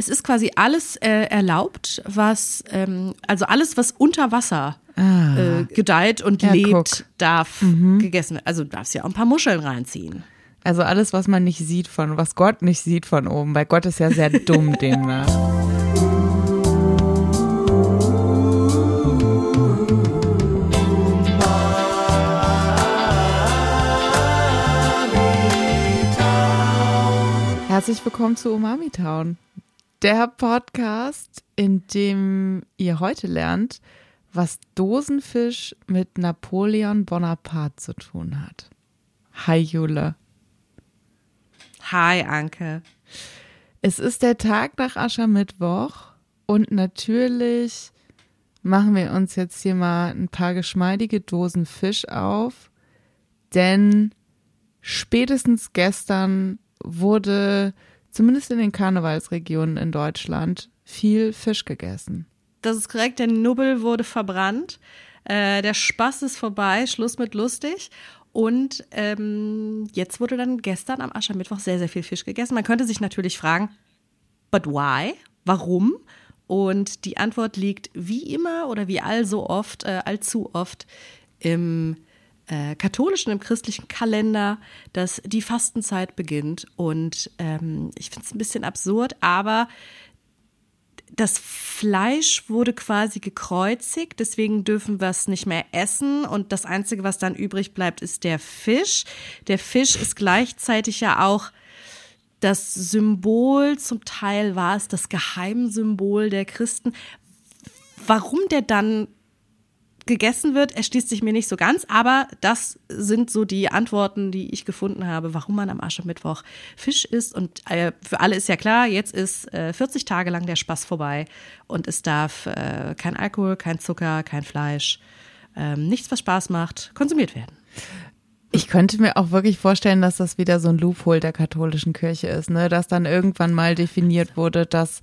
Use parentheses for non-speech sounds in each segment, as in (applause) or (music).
es ist quasi alles äh, erlaubt, was, ähm, also alles, was unter Wasser Ah. äh, gedeiht und Ja, lebt, guck. darf gegessen werden. Also du darfst ja auch ein paar Muscheln reinziehen. Also alles, was man nicht sieht von, was Gott nicht sieht von oben, weil Gott ist ja sehr dumm (laughs) demnach. Herzlich willkommen zu Umami Town, der Podcast, in dem ihr heute lernt, was Dosenfisch mit Napoleon Bonaparte zu tun hat. Hi Jule. Hi, Anke. Es ist der Tag nach Aschermittwoch und natürlich machen wir uns jetzt hier mal ein paar geschmeidige Dosen Fisch auf, denn spätestens gestern wurde zumindest in den Karnevalsregionen in Deutschland viel Fisch gegessen. Das ist korrekt, der Nubbel wurde verbrannt. Äh, der Spaß ist vorbei, Schluss mit lustig. Und ähm, jetzt wurde dann gestern am Aschermittwoch sehr, sehr viel Fisch gegessen. Man könnte sich natürlich fragen, but why? Warum? Und die Antwort liegt wie immer oder wie allso oft, äh, allzu oft im äh, katholischen, im christlichen Kalender, dass die Fastenzeit beginnt. Und ähm, ich finde es ein bisschen absurd, aber das Fleisch wurde quasi gekreuzigt, deswegen dürfen wir es nicht mehr essen und das Einzige, was dann übrig bleibt, ist der Fisch. Der Fisch ist gleichzeitig ja auch das Symbol, zum Teil war es das Geheimsymbol der Christen. Warum der dann gegessen wird, erschließt sich mir nicht so ganz, aber das sind so die Antworten, die ich gefunden habe, warum man am Aschermittwoch Fisch isst. Und äh, für alle ist ja klar, jetzt ist äh, 40 Tage lang der Spaß vorbei und es darf äh, kein Alkohol, kein Zucker, kein Fleisch, ähm, nichts, was Spaß macht, konsumiert werden. Ich könnte mir auch wirklich vorstellen, dass das wieder so ein Loophole der katholischen Kirche ist, ne? dass dann irgendwann mal definiert wurde, dass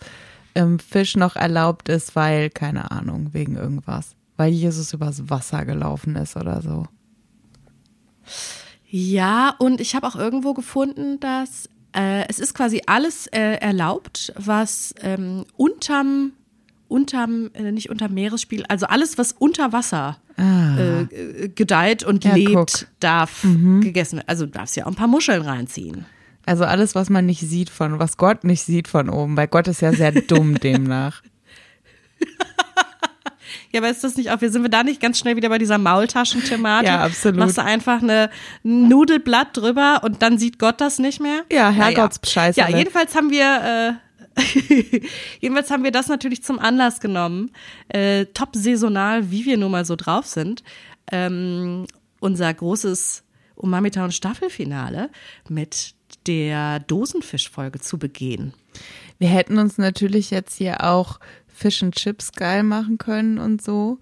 ähm, Fisch noch erlaubt ist, weil, keine Ahnung, wegen irgendwas. Weil Jesus übers Wasser gelaufen ist oder so. Ja, und ich habe auch irgendwo gefunden, dass äh, es ist quasi alles äh, erlaubt, was ähm, unterm, unterm, äh, nicht unterm Meeresspiegel, also alles, was unter Wasser äh, äh, gedeiht und Ja, lebt, guck. darf gegessen werden. Also du darfst ja auch ein paar Muscheln reinziehen. Also alles, was man nicht sieht von, was Gott nicht sieht von oben, weil Gott ist ja sehr dumm (laughs) demnach. Ja, aber ist das nicht auch, wir sind wir da nicht ganz schnell wieder bei dieser Maultaschen-Thematik? Ja, absolut. Machst du einfach eine ein Nudelblatt drüber und dann sieht Gott das nicht mehr? Ja. Herrgottsscheiße. Ja, jedenfalls haben wir, äh, (laughs) jedenfalls haben wir das natürlich zum Anlass genommen, äh, top saisonal, wie wir nun mal so drauf sind, ähm, unser großes Umami Town Staffelfinale mit der Dosenfischfolge zu begehen. Wir hätten uns natürlich jetzt hier auch Fish and Chips geil machen können und so.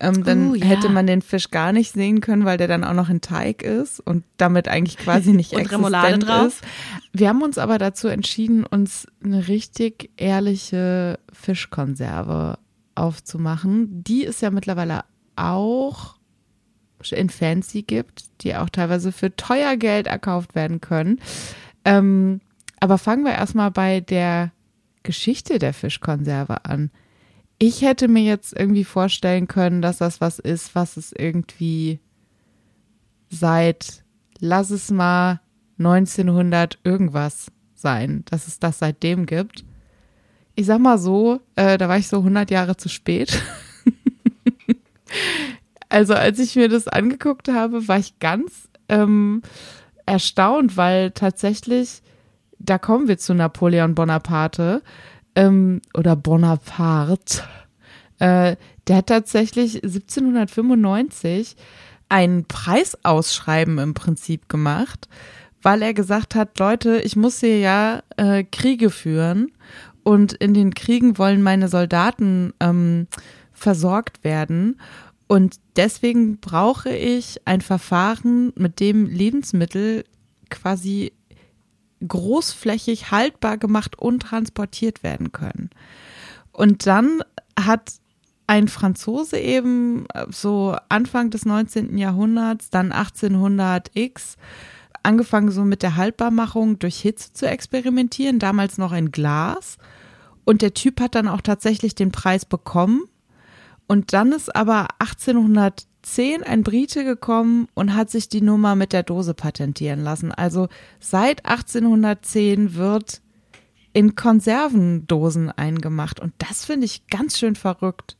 Ähm, dann Oh, ja. hätte man den Fisch gar nicht sehen können, weil der dann auch noch in Teig ist und damit eigentlich quasi (laughs) nicht Und existent Remoulade drauf. ist. Wir haben uns aber dazu entschieden, uns eine richtig ehrliche Fischkonserve aufzumachen. Die es ja mittlerweile auch in Fancy gibt, die auch teilweise für teuer Geld erkauft werden können. Ähm, aber fangen wir erstmal bei der Geschichte der Fischkonserve an. Ich hätte mir jetzt irgendwie vorstellen können, dass das was ist, was es irgendwie seit, lass es mal 1900 irgendwas sein, dass es das seitdem gibt. Ich sag mal so, äh, da war ich so 100 Jahre zu spät. (laughs) also als ich mir das angeguckt habe, war ich ganz ähm, erstaunt, weil tatsächlich, da kommen wir zu Napoleon Bonaparte ähm, oder Bonaparte. Äh, der hat tatsächlich 1795 ein Preisausschreiben im Prinzip gemacht, weil er gesagt hat, Leute, ich muss hier ja äh, Kriege führen und in den Kriegen wollen meine Soldaten ähm, versorgt werden. Und deswegen brauche ich ein Verfahren, mit dem Lebensmittel quasi großflächig haltbar gemacht und transportiert werden können. Und dann hat ein Franzose eben äh, so Anfang des 19. Jahrhunderts, dann 1800x, angefangen so mit der Haltbarmachung durch Hitze zu experimentieren, damals noch in Glas. Und der Typ hat dann auch tatsächlich den Preis bekommen. Und dann ist aber 1810 ein Brite gekommen und hat sich die Nummer mit der Dose patentieren lassen. Also seit 1810 wird in Konservendosen eingemacht. Und das finde ich ganz schön verrückt.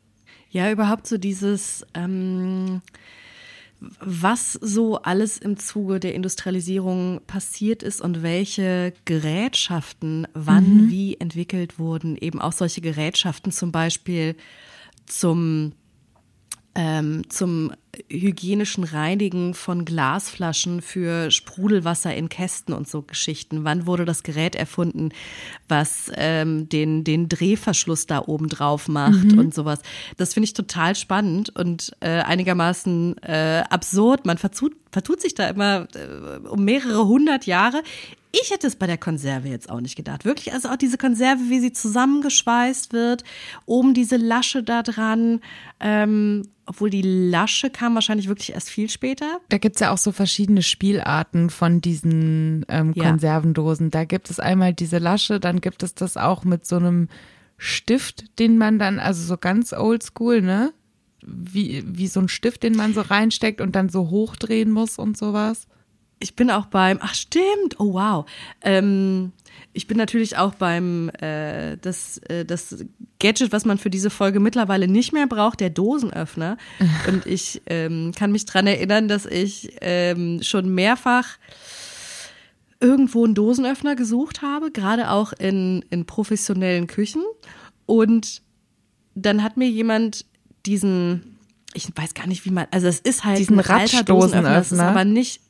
Ja, überhaupt so dieses, ähm, was so alles im Zuge der Industrialisierung passiert ist und welche Gerätschaften wann mhm. wie entwickelt wurden. Eben auch solche Gerätschaften zum Beispiel zum ähm, zum hygienischen Reinigen von Glasflaschen für Sprudelwasser in Kästen und so Geschichten. Wann wurde das Gerät erfunden, was ähm, den, den Drehverschluss da oben drauf macht mhm. und sowas. Das finde ich total spannend und äh, einigermaßen äh, absurd. Man vertut, vertut sich da immer äh, um mehrere hundert Jahre. Ich hätte es bei der Konserve jetzt auch nicht gedacht. Wirklich, also auch diese Konserve, wie sie zusammengeschweißt wird, oben diese Lasche da dran, ähm, obwohl die Lasche kam wahrscheinlich wirklich erst viel später. Da gibt's ja auch so verschiedene Spielarten von diesen ähm, ja. Konservendosen. Da gibt es einmal diese Lasche, dann gibt es das auch mit so einem Stift, den man dann, also so ganz oldschool, ne? Wie, wie so ein Stift, den man so reinsteckt und dann so hochdrehen muss und sowas ich bin auch beim, ach stimmt, oh wow. Ähm, ich bin natürlich auch beim, äh, das, äh, das Gadget, was man für diese Folge mittlerweile nicht mehr braucht, der Dosenöffner. (laughs) Und ich ähm, kann mich dran erinnern, dass ich ähm, schon mehrfach irgendwo einen Dosenöffner gesucht habe, gerade auch in, in professionellen Küchen. Und dann hat mir jemand diesen, ich weiß gar nicht, wie man, also es ist halt diesen ein alter Dosenöffner, das ist aber nicht,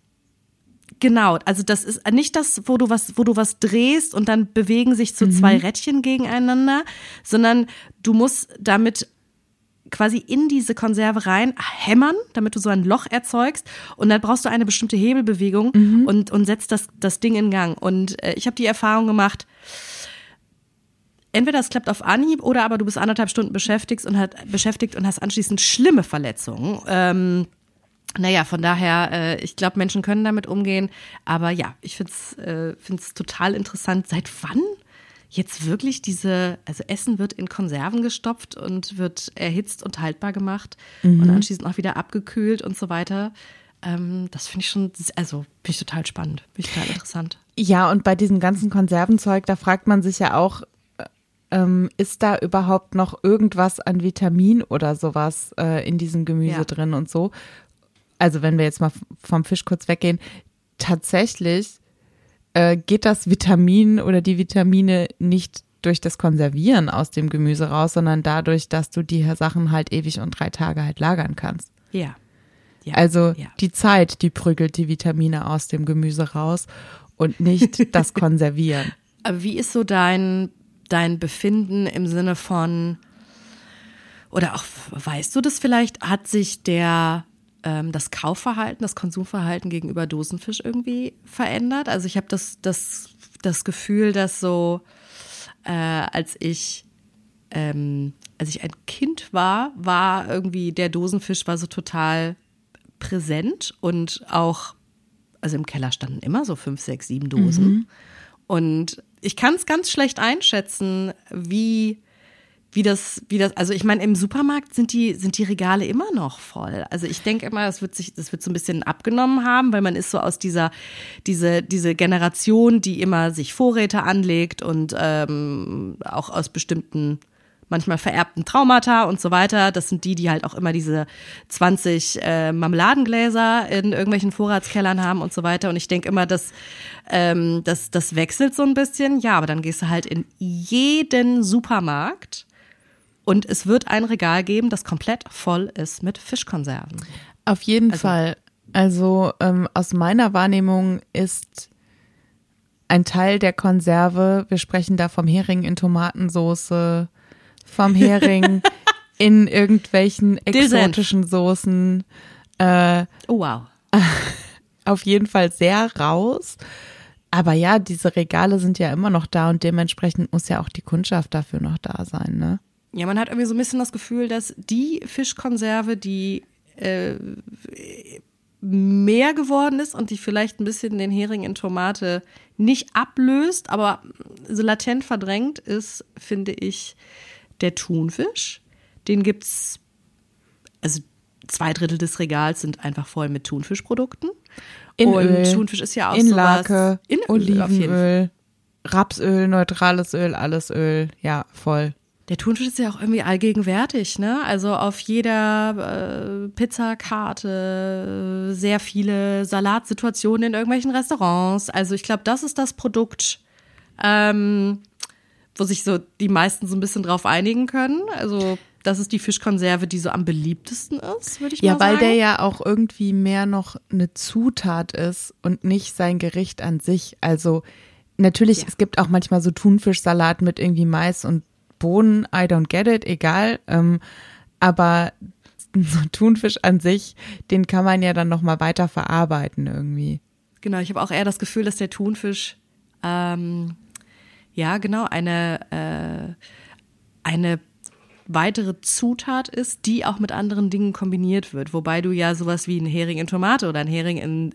Genau, also das ist nicht das, wo du was, wo du was drehst und dann bewegen sich so mhm. zwei Rädchen gegeneinander, sondern du musst damit quasi in diese Konserve rein hämmern, damit du so ein Loch erzeugst und dann brauchst du eine bestimmte Hebelbewegung mhm. und, und setzt das, das Ding in Gang. Und äh, ich habe die Erfahrung gemacht, entweder es klappt auf Anhieb oder aber du bist anderthalb Stunden beschäftigt und, hat, beschäftigt und hast anschließend schlimme Verletzungen. Ähm, naja, von daher, äh, ich glaube, Menschen können damit umgehen. Aber ja, ich finde es äh, find's total interessant. Seit wann jetzt wirklich diese, also Essen wird in Konserven gestopft und wird erhitzt und haltbar gemacht mhm. und anschließend auch wieder abgekühlt und so weiter. Ähm, das finde ich schon, also finde ich total spannend, finde ich total interessant. Ja, und bei diesem ganzen Konservenzeug, da fragt man sich ja auch, äh, ähm, ist da überhaupt noch irgendwas an Vitamin oder sowas äh, in diesem Gemüse ja. drin und so? Also wenn wir jetzt mal vom Fisch kurz weggehen, tatsächlich äh, geht das Vitamin oder die Vitamine nicht durch das Konservieren aus dem Gemüse raus, sondern dadurch, dass du die Sachen halt ewig und drei Tage halt lagern kannst. Ja. ja. Also ja. die Zeit, die prügelt die Vitamine aus dem Gemüse raus und nicht (laughs) das Konservieren. Aber wie ist so dein, dein Befinden im Sinne von, oder auch, weißt du das vielleicht, hat sich der ähm, das Kaufverhalten, das Konsumverhalten gegenüber Dosenfisch irgendwie verändert. Also ich habe das, das, das Gefühl, dass so, äh, als ich ähm, als ich ein Kind war, war irgendwie der Dosenfisch war so total präsent und auch, also im Keller standen immer so fünf, sechs, sieben Dosen. Mhm. Und ich kann es ganz schlecht einschätzen, wie wie das, wie das, also ich meine, im Supermarkt sind die, sind die Regale immer noch voll. Also ich denke immer, das wird sich, das wird so ein bisschen abgenommen haben, weil man ist so aus dieser, diese, diese Generation, die immer sich Vorräte anlegt und ähm, auch aus bestimmten manchmal vererbten Traumata und so weiter. Das sind die, die halt auch immer diese 20 äh, Marmeladengläser in irgendwelchen Vorratskellern haben und so weiter. Und ich denke immer, dass ähm, das, das wechselt so ein bisschen. Ja, aber dann gehst du halt in jeden Supermarkt und es wird ein Regal geben, das komplett voll ist mit Fischkonserven. Auf jeden also, Fall. Also ähm, aus meiner Wahrnehmung ist ein Teil der Konserve, wir sprechen da vom Hering in Tomatensoße, vom (laughs) Hering in irgendwelchen exotischen Soßen. Äh, oh, wow. (laughs) Auf jeden Fall sehr raus. Aber ja, diese Regale sind ja immer noch da und dementsprechend muss ja auch die Kundschaft dafür noch da sein, ne? Ja, man hat irgendwie so ein bisschen das Gefühl, dass die Fischkonserve, die äh, mehr geworden ist und die vielleicht ein bisschen den Hering in Tomate nicht ablöst, aber so latent verdrängt ist, finde ich, der Thunfisch. Den gibt's, also zwei Drittel des Regals sind einfach voll mit Thunfischprodukten. In und Öl, Thunfisch ist ja auch in sowas. Lake, in. Olivenöl, Rapsöl, neutrales Öl, alles Öl. Ja, voll. Der Thunfisch ist ja auch irgendwie allgegenwärtig, ne? Also auf jeder äh, Pizzakarte äh, sehr viele Salatsituationen in irgendwelchen Restaurants. Also ich glaube, das ist das Produkt, ähm, wo sich so die meisten so ein bisschen drauf einigen können. Also das ist die Fischkonserve, die so am beliebtesten ist, würde ich Ja, mal weil sagen. der ja auch irgendwie mehr noch eine Zutat ist und nicht sein Gericht an sich. Also natürlich, Ja. es gibt auch manchmal so Thunfischsalat mit irgendwie Mais und Bohnen. I don't get it, egal. Ähm, aber so Thunfisch an sich, den kann man ja dann noch mal weiter verarbeiten irgendwie. Genau, ich habe auch eher das Gefühl, dass der Thunfisch ähm, ja genau eine äh, eine weitere Zutat ist, die auch mit anderen Dingen kombiniert wird. Wobei du ja sowas wie ein Hering in Tomate oder ein Hering in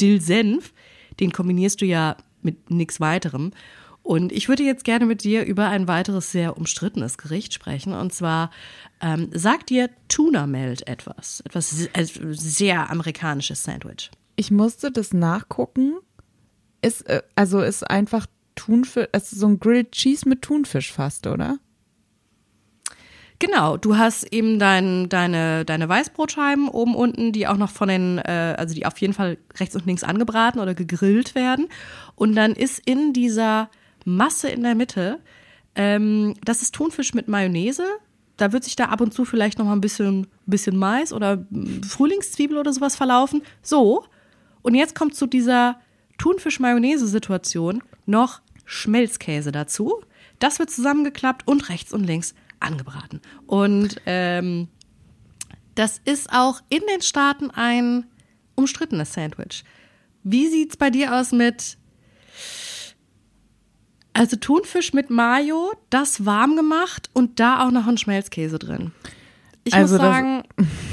Dill-Senf, den kombinierst du ja mit nichts weiterem. Und ich würde jetzt gerne mit dir über ein weiteres sehr umstrittenes Gericht sprechen. Und zwar ähm, sagt dir Tuna Melt etwas. Etwas äh, sehr amerikanisches Sandwich. Ich musste das nachgucken. Ist, äh, also ist einfach Thunfisch, es ist so ein Grilled Cheese mit Thunfisch fast, oder? Genau, du hast eben dein, deine, deine Weißbrotscheiben oben unten, die auch noch von den, äh, also die auf jeden Fall rechts und links angebraten oder gegrillt werden. Und dann ist in dieser Masse in der Mitte, ähm, das ist Thunfisch mit Mayonnaise. Da wird sich da ab und zu vielleicht noch mal ein bisschen, bisschen Mais oder mm, Frühlingszwiebel oder sowas verlaufen. So. Und jetzt kommt zu dieser Thunfisch-Mayonnaise-Situation noch Schmelzkäse dazu. Das wird zusammengeklappt und rechts und links angebraten. Und ähm, das ist auch in den Staaten ein umstrittenes Sandwich. Wie sieht's bei dir aus mit also Thunfisch mit Mayo, das warm gemacht und da auch noch ein Schmelzkäse drin. Ich Also muss sagen,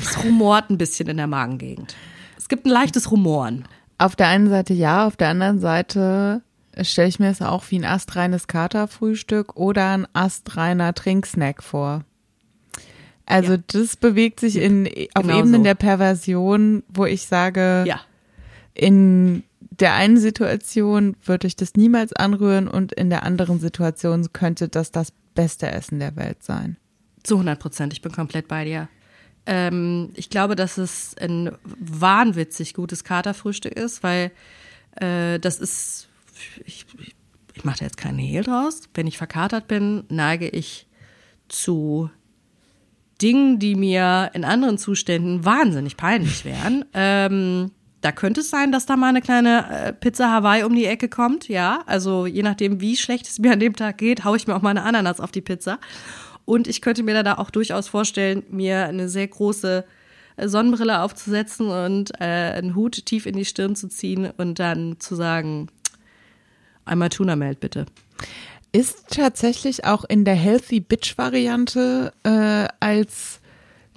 es rumort ein bisschen in der Magengegend. Es gibt ein leichtes Rumoren. Auf der einen Seite ja, auf der anderen Seite stelle ich mir es auch wie ein astreines Katerfrühstück oder ein astreiner Trinksnack vor. Also Ja. das bewegt sich in auf Genau Ebenen so. der Perversion, wo ich sage, Ja. in der einen Situation würde ich das niemals anrühren und in der anderen Situation könnte das das beste Essen der Welt sein. Zu 100 Prozent, ich bin komplett bei dir. Ähm, ich glaube, dass es ein wahnwitzig gutes Katerfrühstück ist, weil äh, das ist, ich, ich, mache da jetzt keinen Hehl draus. Wenn ich verkatert bin, neige ich zu Dingen, die mir in anderen Zuständen wahnsinnig peinlich wären. Ähm, da könnte es sein, dass da mal eine kleine äh, Pizza Hawaii um die Ecke kommt. Ja, also je nachdem, wie schlecht es mir an dem Tag geht, haue ich mir auch mal eine Ananas auf die Pizza. Und ich könnte mir da auch durchaus vorstellen, mir eine sehr große äh, Sonnenbrille aufzusetzen und äh, einen Hut tief in die Stirn zu ziehen und dann zu sagen, einmal Tuna Melt bitte. Ist tatsächlich auch in der Healthy Bitch Variante äh, als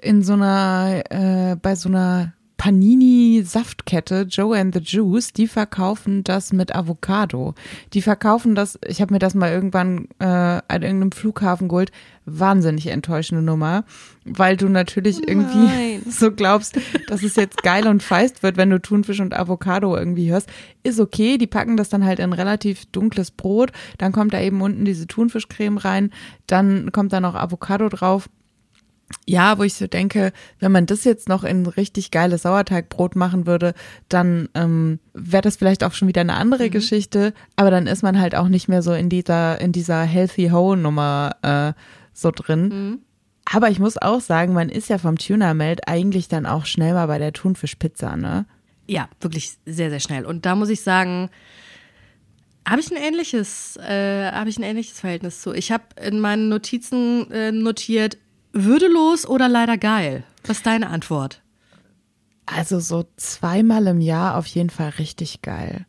in so einer, äh, bei so einer Panini-Saftkette, Joe and the Juice, die verkaufen das mit Avocado. Die verkaufen das, ich habe mir das mal irgendwann äh, an irgendeinem Flughafen geholt, wahnsinnig enttäuschende Nummer, weil du natürlich irgendwie Nein. (laughs) so glaubst, dass es jetzt geil und feist wird, wenn du Thunfisch und Avocado irgendwie hörst. Ist okay, die packen das dann halt in relativ dunkles Brot, dann kommt da eben unten diese Thunfischcreme rein, dann kommt da noch Avocado drauf. Ja, wo ich so denke, wenn man das jetzt noch in richtig geiles Sauerteigbrot machen würde, dann ähm, wäre das vielleicht auch schon wieder eine andere Geschichte. Aber dann ist man halt auch nicht mehr so in dieser in dieser Healthy Ho Nummer äh, so drin. Aber ich muss auch sagen, man ist ja vom Tuna Melt eigentlich dann auch schnell mal bei der Thunfischpizza, ne? Ja, wirklich sehr, sehr schnell. Und da muss ich sagen, habe ich ein ähnliches, äh, habe ich ein ähnliches Verhältnis zu. Ich habe in meinen Notizen äh, notiert, würdelos oder leider geil. Was ist deine Antwort? Also so zweimal im Jahr auf jeden Fall richtig geil.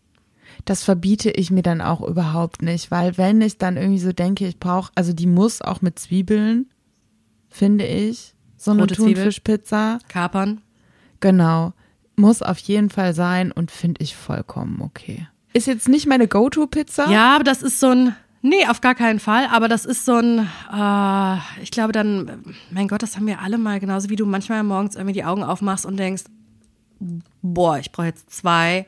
Das verbiete ich mir dann auch überhaupt nicht, weil wenn ich dann irgendwie so denke, ich brauche, also die muss auch mit Zwiebeln, finde ich, so eine Rote. Thunfischpizza. Kapern? Genau. muss auf jeden Fall sein und finde ich vollkommen okay. Ist jetzt nicht meine Go-To-Pizza. Ja, aber das ist so ein, nee, auf gar keinen Fall, aber das ist so ein, äh, ich glaube dann, mein Gott, das haben wir alle mal, genauso wie du manchmal morgens irgendwie die Augen aufmachst und denkst, boah, ich brauche jetzt zwei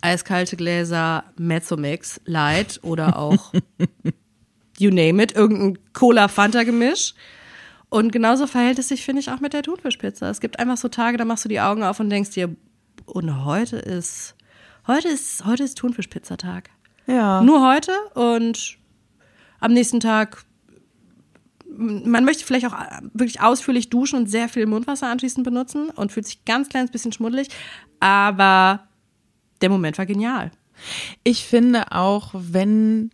eiskalte Gläser Mezzomix Light oder auch (laughs) you name it, irgendein Cola-Fanta-Gemisch. Und genauso verhält es sich, finde ich, auch mit der Thunfischpizza. Es gibt einfach so Tage, da machst du die Augen auf und denkst dir, und heute ist, heute ist, heute ist Thunfischpizzatag. Ja. Nur heute und am nächsten Tag, man möchte vielleicht auch wirklich ausführlich duschen und sehr viel Mundwasser anschließend benutzen und fühlt sich ganz kleines bisschen schmuddelig, aber der Moment war genial. Ich finde auch, wenn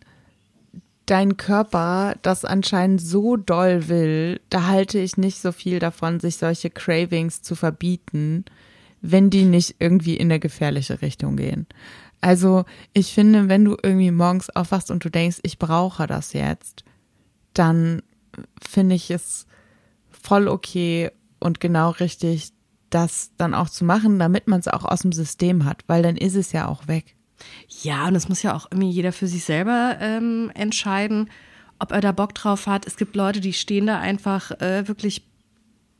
dein Körper das anscheinend so doll will, da halte ich nicht so viel davon, sich solche Cravings zu verbieten, wenn die nicht irgendwie in eine gefährliche Richtung gehen. Also ich finde, wenn du irgendwie morgens aufwachst und du denkst, ich brauche das jetzt, dann finde ich es voll okay und genau richtig, das dann auch zu machen, damit man es auch aus dem System hat, weil dann ist es ja auch weg. Ja, und es muss ja auch irgendwie jeder für sich selber ähm, entscheiden, ob er da Bock drauf hat. Es gibt Leute, die stehen da einfach äh, wirklich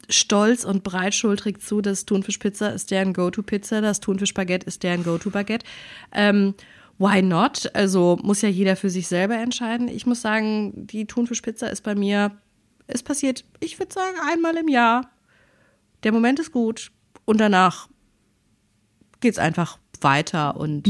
stolz und breitschultrig zu, das Thunfischpizza ist deren Go-To-Pizza, das Thunfischbaguette ist deren Go-To-Baguette. Ähm, why not? Also muss ja jeder für sich selber entscheiden. Ich muss sagen, die Thunfischpizza ist bei mir, es passiert, ich würde sagen, einmal im Jahr. Der Moment ist gut und danach geht es einfach weiter und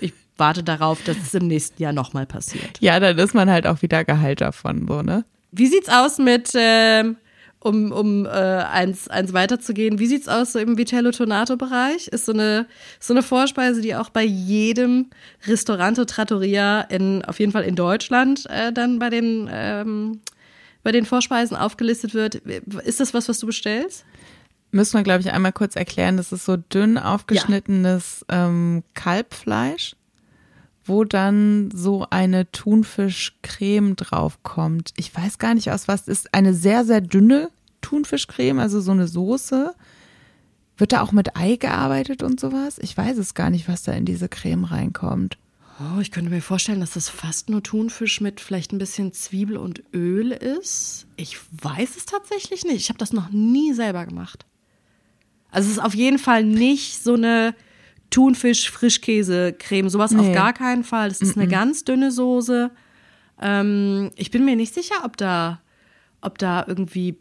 ich warte darauf, dass es im nächsten Jahr nochmal passiert. Ja, dann ist man halt auch wieder Gehalt davon, so, ne? Wie sieht's aus mit, ähm, um, um äh, eins, eins weiterzugehen, wie sieht's aus so im Vitello-Tonato-Bereich? Ist so eine, so eine Vorspeise, die auch bei jedem Restaurante Trattoria in, auf jeden Fall in Deutschland, äh, dann bei den, ähm, bei den Vorspeisen aufgelistet wird. Ist das was, was du bestellst? Müssen wir, glaube ich, einmal kurz erklären, das ist so dünn aufgeschnittenes ja. ähm, Kalbfleisch wo dann so eine Thunfischcreme draufkommt. Ich weiß gar nicht aus was ist. Eine sehr, sehr dünne Thunfischcreme, also so eine Soße. Wird da auch mit Ei gearbeitet und sowas? Ich weiß es gar nicht, was da in diese Creme reinkommt. Oh, ich könnte mir vorstellen, dass das fast nur Thunfisch mit vielleicht ein bisschen Zwiebel und Öl ist. Ich weiß es tatsächlich nicht. Ich habe das noch nie selber gemacht. Also es ist auf jeden Fall nicht so eine Thunfisch, Frischkäse, Creme, sowas nee. auf gar keinen Fall. Das ist mm -mm. eine ganz dünne Soße. Ähm, ich bin mir nicht sicher, ob da, ob da irgendwie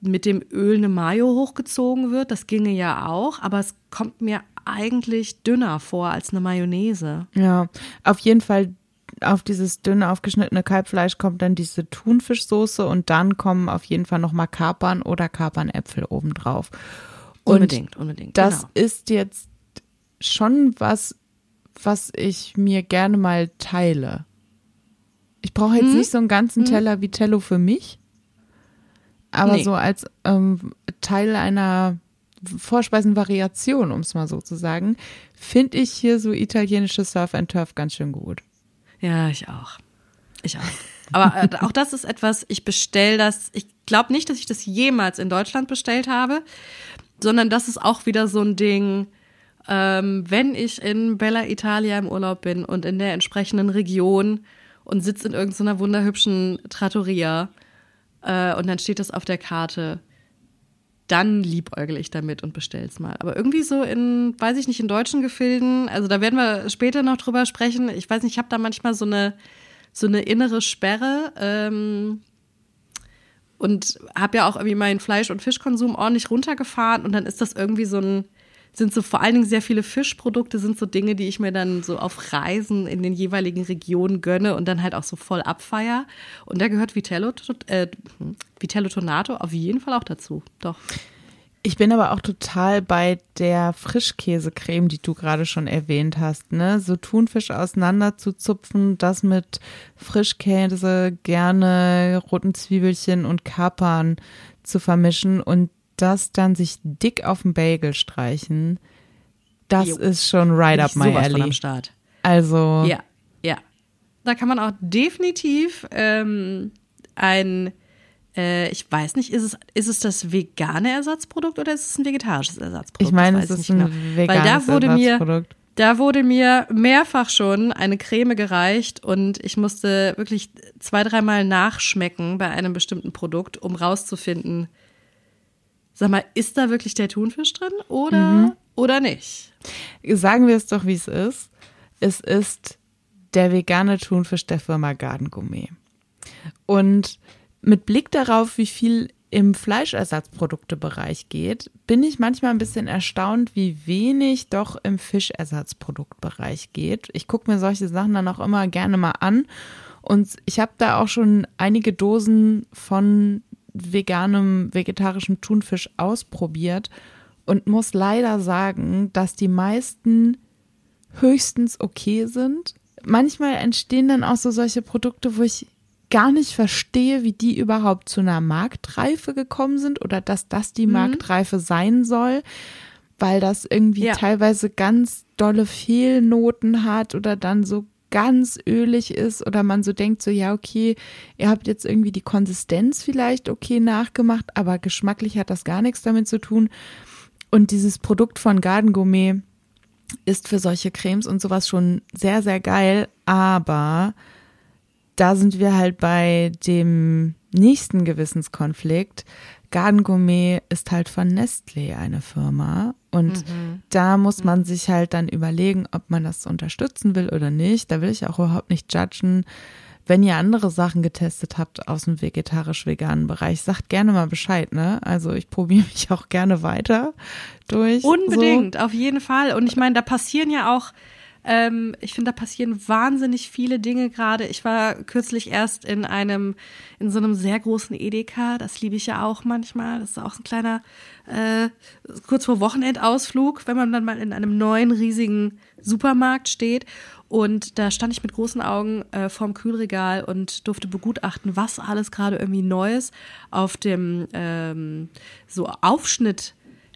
mit dem Öl eine Mayo hochgezogen wird. Das ginge ja auch, aber es kommt mir eigentlich dünner vor als eine Mayonnaise. Ja, auf jeden Fall auf dieses dünn aufgeschnittene Kalbfleisch kommt dann diese Thunfischsoße und dann kommen auf jeden Fall nochmal Kapern oder Kapernäpfel obendrauf. Und unbedingt, unbedingt. Das genau. ist jetzt schon was, was ich mir gerne mal teile. Ich brauche jetzt hm? nicht so einen ganzen hm? Teller Vitello für mich, aber nee. so als ähm, Teil einer Vorspeisenvariation, um es mal so zu sagen, finde ich hier so italienische Surf and Turf ganz schön gut. Ja, ich auch. Ich auch. Aber äh, auch das ist etwas, ich bestelle das, ich glaube nicht, dass ich das jemals in Deutschland bestellt habe, sondern das ist auch wieder so ein Ding, ähm, wenn ich in Bella Italia im Urlaub bin und in der entsprechenden Region und sitze in irgendeiner wunderhübschen Trattoria äh, und dann steht das auf der Karte, dann liebäugel ich damit und bestell's mal. Aber irgendwie so in, weiß ich nicht, in deutschen Gefilden, also da werden wir später noch drüber sprechen. Ich weiß nicht, ich habe da manchmal so eine, so eine innere Sperre. Ähm, und habe ja auch irgendwie meinen Fleisch- und Fischkonsum ordentlich runtergefahren und dann ist das irgendwie so ein, sind so vor allen Dingen sehr viele Fischprodukte, sind so Dinge, die ich mir dann so auf Reisen in den jeweiligen Regionen gönne und dann halt auch so voll abfeier. Und da gehört Vitello, äh, Vitello Tonato auf jeden Fall auch dazu. Doch. Ich bin aber auch total bei der Frischkäsecreme, die du gerade schon erwähnt hast, ne? So Thunfisch auseinander zu zupfen, das mit Frischkäse, gerne roten Zwiebelchen und Kapern zu vermischen und das dann sich dick auf den Bagel streichen, das jo. ist schon right up my alley. am Start. Also. Ja, ja. Da kann man auch definitiv ähm, ein Äh, ich weiß nicht, ist es, ist es das vegane Ersatzprodukt oder ist es ein vegetarisches Ersatzprodukt? Ich meine, es ist nicht ein genau. veganes Weil da wurde mir, Ersatzprodukt. da wurde mir mehrfach schon eine Creme gereicht und ich musste wirklich zwei, dreimal nachschmecken bei einem bestimmten Produkt, um rauszufinden, sag mal, ist da wirklich der Thunfisch drin oder, oder nicht? Sagen wir es doch, wie es ist. Es ist der vegane Thunfisch der Firma Garden Gourmet. Und mit Blick darauf, wie viel im Fleischersatzproduktebereich geht, bin ich manchmal ein bisschen erstaunt, wie wenig doch im Fischersatzproduktbereich geht. Ich gucke mir solche Sachen dann auch immer gerne mal an. Und ich habe da auch schon einige Dosen von veganem, vegetarischem Thunfisch ausprobiert und muss leider sagen, dass die meisten höchstens okay sind. Manchmal entstehen dann auch so solche Produkte, wo ich gar nicht verstehe, wie die überhaupt zu einer Marktreife gekommen sind oder dass das die Marktreife sein soll, weil das irgendwie Ja. teilweise ganz dolle Fehlnoten hat oder dann so ganz ölig ist oder man so denkt so, ja, okay, ihr habt jetzt irgendwie die Konsistenz vielleicht okay nachgemacht, aber geschmacklich hat das gar nichts damit zu tun. Und dieses Produkt von Garden Gourmet ist für solche Cremes und sowas schon sehr, sehr geil, aber da sind wir halt bei dem nächsten Gewissenskonflikt. Garden Gourmet ist halt von Nestlé eine Firma und da muss man sich halt dann überlegen, ob man das unterstützen will oder nicht. Da will ich auch überhaupt nicht judgen. Wenn ihr andere Sachen getestet habt aus dem vegetarisch-veganen Bereich, sagt gerne mal Bescheid, ne? Also ich probiere (laughs) mich auch gerne weiter durch. Unbedingt, auf jeden Fall. Und ich meine, da passieren ja auch, ähm, ich finde, da passieren wahnsinnig viele Dinge gerade. Ich war kürzlich erst in einem, in so einem sehr großen Edeka, das liebe ich ja auch manchmal. Das ist auch ein kleiner, äh, kurz vor Wochenendausflug, wenn man dann mal in einem neuen, riesigen Supermarkt steht. Und da stand ich mit großen Augen äh, vorm Kühlregal und durfte begutachten, was alles gerade irgendwie Neues auf dem ähm, so Aufschnitt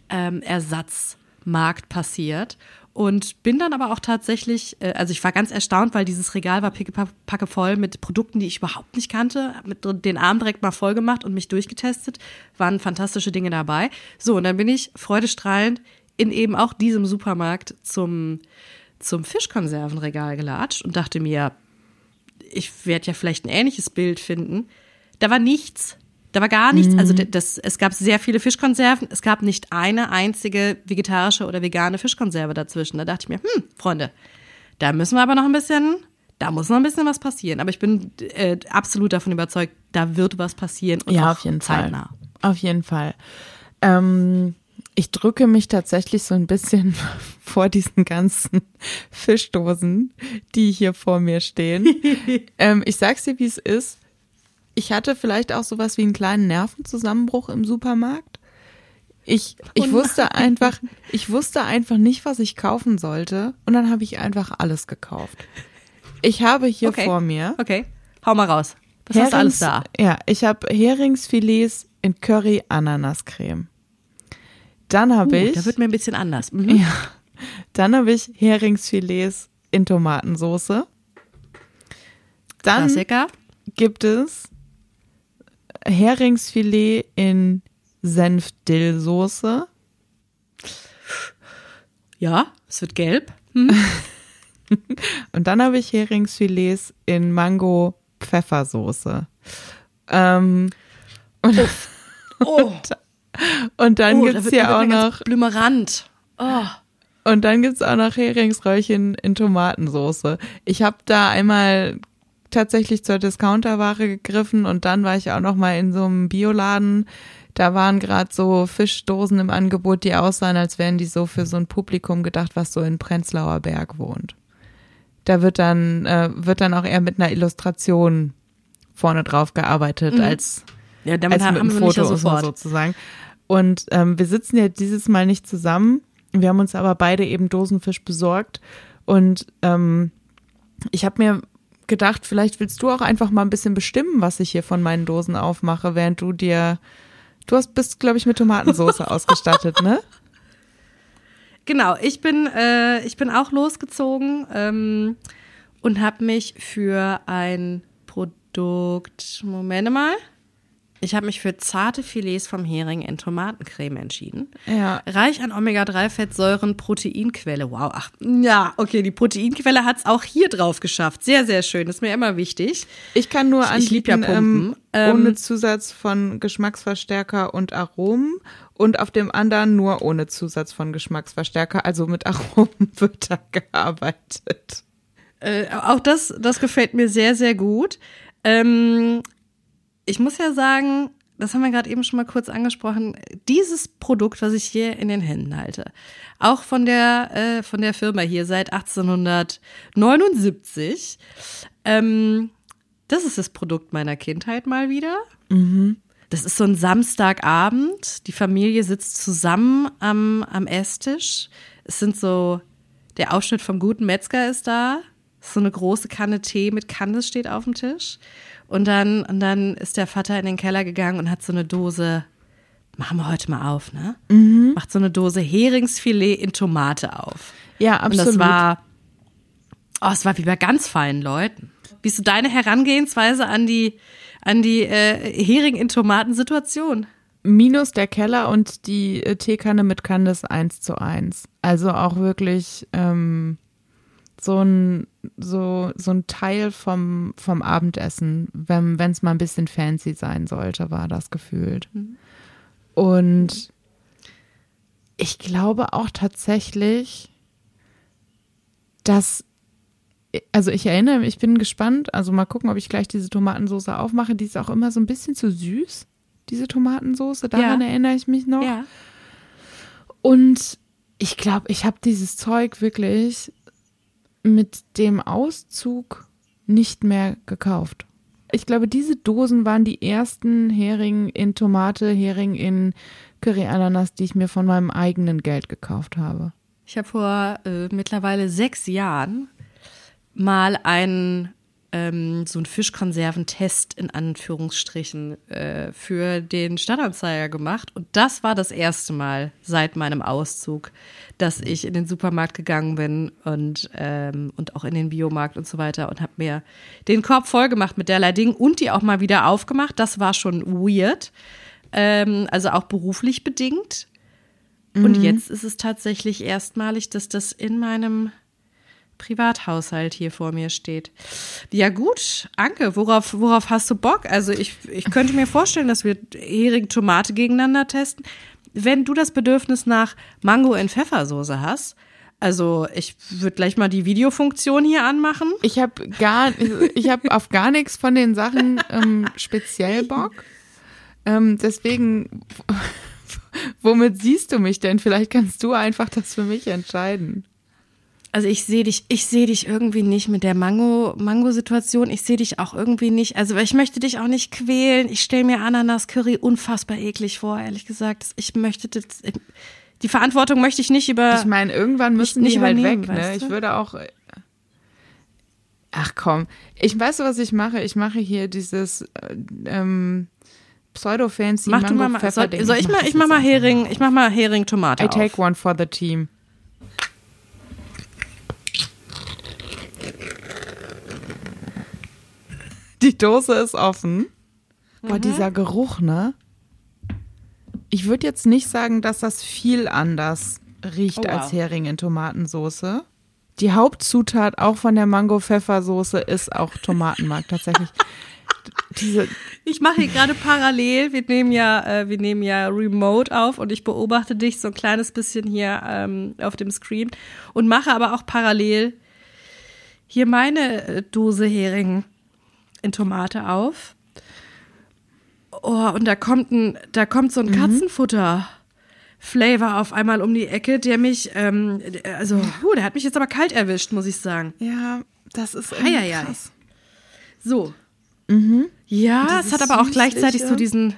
ähm, Ersatzmarkt passiert. Und bin dann aber auch tatsächlich, äh, also ich war ganz erstaunt, weil dieses Regal war pickepacke voll mit Produkten, die ich überhaupt nicht kannte, hab mit den Arm direkt mal voll gemacht und mich durchgetestet, waren fantastische Dinge dabei. So, und dann bin ich freudestrahlend in eben auch diesem Supermarkt zum, zum Fischkonservenregal gelatscht und dachte mir, ich werde ja vielleicht ein ähnliches Bild finden. Da war nichts. Da war gar nichts. Also das, es gab sehr viele Fischkonserven. Es gab nicht eine einzige vegetarische oder vegane Fischkonserve dazwischen. Da dachte ich mir, hm, Freunde, da müssen wir aber noch ein bisschen, da muss noch ein bisschen was passieren. Aber ich bin äh, absolut davon überzeugt, da wird was passieren. Und Ja, auf jeden zeitnah. Fall. Auf jeden Fall. Ähm, ich drücke mich tatsächlich so ein bisschen (laughs) vor diesen ganzen Fischdosen, die hier vor mir stehen. (laughs) ähm, ich sag's dir, wie es ist. Ich hatte vielleicht auch sowas wie einen kleinen Nervenzusammenbruch im Supermarkt. Ich, ich Oh wusste einfach, ich wusste einfach nicht, was ich kaufen sollte. Und dann habe ich einfach alles gekauft. Ich habe hier Okay. vor mir Okay, hau mal raus. Was hast du alles da? ja, ich habe Heringsfilets in Curry Ananascreme. Dann habe Uh, ich da wird mir ein bisschen anders. Mhm. ja, dann habe ich Heringsfilets in Tomatensoße. Dann Klassiker. gibt es Heringsfilet in Senfdillsoße. Ja, es wird gelb. (laughs) Und dann habe ich Heringsfilets in Mango-Pfeffersoße. Ähm, (laughs) und, Oh, und dann oh gibt's wird hier auch noch blümerant. Oh. Und dann gibt's auch noch Heringsröllchen in Tomatensoße. Ich habe da einmal tatsächlich zur Discounterware gegriffen und dann war ich auch noch mal in so einem Bioladen. Da waren gerade so Fischdosen im Angebot, die aussahen, als wären die so für so ein Publikum gedacht, was so in Prenzlauer Berg wohnt. Da wird dann äh, wird dann auch eher mit einer Illustration vorne drauf gearbeitet als Ja, damit als mit einem nicht ja Foto sofort. sozusagen. Und ähm, wir sitzen ja dieses Mal nicht zusammen. Wir haben uns aber beide eben Dosenfisch besorgt. Und ähm, ich habe mir gedacht, vielleicht willst du auch einfach mal ein bisschen bestimmen, was ich hier von meinen Dosen aufmache, während du dir. Du hast bist, glaube ich, mit Tomatensauce (laughs) ausgestattet, ne? Genau, ich bin, äh, ich bin auch losgezogen ähm, und habe mich für ein Produkt, Moment mal, Ich habe mich für zarte Filets vom Hering in Tomatencreme entschieden. Ja. Reich an Omega-3-Fettsäuren, Proteinquelle. Wow, ach, ja, okay, die Proteinquelle hat es auch hier drauf geschafft. Sehr, sehr schön. Das ist mir immer wichtig. Ich kann nur Ich lieb ja Ähm, ohne Zusatz von Geschmacksverstärker und Aromen und auf dem anderen nur ohne Zusatz von Geschmacksverstärker. Also mit (laughs) Aromen wird da gearbeitet. Äh, auch das, das gefällt mir sehr, sehr gut. Ähm, ich muss ja sagen, das haben wir gerade eben schon mal kurz angesprochen, dieses Produkt, was ich hier in den Händen halte, auch von der, äh, von der Firma hier seit 1879, ähm, das ist das Produkt meiner Kindheit mal wieder. Das ist so ein Samstagabend. Die Familie sitzt zusammen am, am Esstisch. Es sind so, der Ausschnitt vom guten Metzger ist da. So eine große Kanne Tee mit Candice steht auf dem Tisch. Und dann, und dann ist der Vater in den Keller gegangen und hat so eine Dose, machen wir heute mal auf, ne? Macht so eine Dose Heringsfilet in Tomate auf. Ja, Und das war, oh, es war wie bei ganz feinen Leuten. Wie ist so deine Herangehensweise an die, an die äh, Hering in Tomaten-Situation? Minus der Keller und die äh, Teekanne mit Candice eins zu eins. Also auch wirklich ähm, so ein so so ein Teil vom vom Abendessen, wenn es mal ein bisschen fancy sein sollte, war das gefühlt. Und ich glaube auch tatsächlich, dass also ich erinnere mich, ich bin gespannt, also mal gucken, ob ich gleich diese Tomatensauce aufmache, die ist auch immer so ein bisschen zu süß, diese Tomatensauce, daran Ja. erinnere ich mich noch. Ja. Und ich glaube, ich habe dieses Zeug wirklich mit dem Auszug nicht mehr gekauft. Ich glaube, diese Dosen waren die ersten Hering in Tomate, Hering in Curry-Ananas, die ich mir von meinem eigenen Geld gekauft habe. Ich habe vor äh, mittlerweile sechs Jahren mal einen ähm, so einen Fischkonserventest in Anführungsstrichen äh, für den Stadtanzeiger gemacht und das war das erste Mal seit meinem Auszug, dass ich in den Supermarkt gegangen bin und ähm, und auch in den Biomarkt und so weiter und habe mir den Korb voll gemacht mit derlei Dingen und die auch mal wieder aufgemacht. Das war schon weird, ähm, also auch beruflich bedingt. Und jetzt ist es tatsächlich erstmalig, dass das in meinem Privathaushalt hier vor mir steht. Ja gut, Anke, worauf, worauf hast du Bock? Also ich, ich könnte mir vorstellen, dass wir Hering Tomate gegeneinander testen. Wenn du das Bedürfnis nach Mango in Pfeffersoße hast, also ich würde gleich mal die Videofunktion hier anmachen. Ich habe gar, ich habe auf gar nichts von den Sachen ähm, speziell Bock. Ähm, deswegen, womit siehst du mich denn? Vielleicht kannst du einfach das für mich entscheiden. Also ich sehe dich, ich sehe dich irgendwie nicht mit der Mango, Mango-Situation. Ich sehe dich auch irgendwie nicht. Also ich möchte dich auch nicht quälen. Ich stelle mir Ananas-Curry unfassbar eklig vor, ehrlich gesagt. Ich möchte das, die Verantwortung möchte ich nicht über. Ich meine, irgendwann müssen nicht die halt übernehmen, weg, ne? weißt Ich du? würde auch. Ach komm, ich weiß, was ich mache. Ich mache hier dieses äh, ähm, Pseudo-fancy mach du mal, mal soll, soll ich mal, das ich mach mal Hering, ich mach mal Hering Tomate I take auf. one for the team. Die Dose ist offen. Boah, Mhm. dieser Geruch, ne? Ich würde jetzt nicht sagen, dass das viel anders riecht Oh, wow. als Hering in Tomatensoße. Die Hauptzutat auch von der Mango-Pfeffersoße ist auch Tomatenmark tatsächlich. (laughs) Diese, Ich mache hier gerade parallel, wir nehmen ja, äh, wir nehmen ja remote auf und ich beobachte dich so ein kleines bisschen hier ähm, auf dem Screen und mache aber auch parallel hier meine äh, Dose Hering in Tomate auf. Oh, und da kommt ein, da kommt so ein Katzenfutter. Flavor auf einmal um die Ecke, der mich, ähm, also, puh, der hat mich jetzt aber kalt erwischt, muss ich sagen. ja, das ist Eieiei. krass. So. Ja, es hat aber auch gleichzeitig so diesen,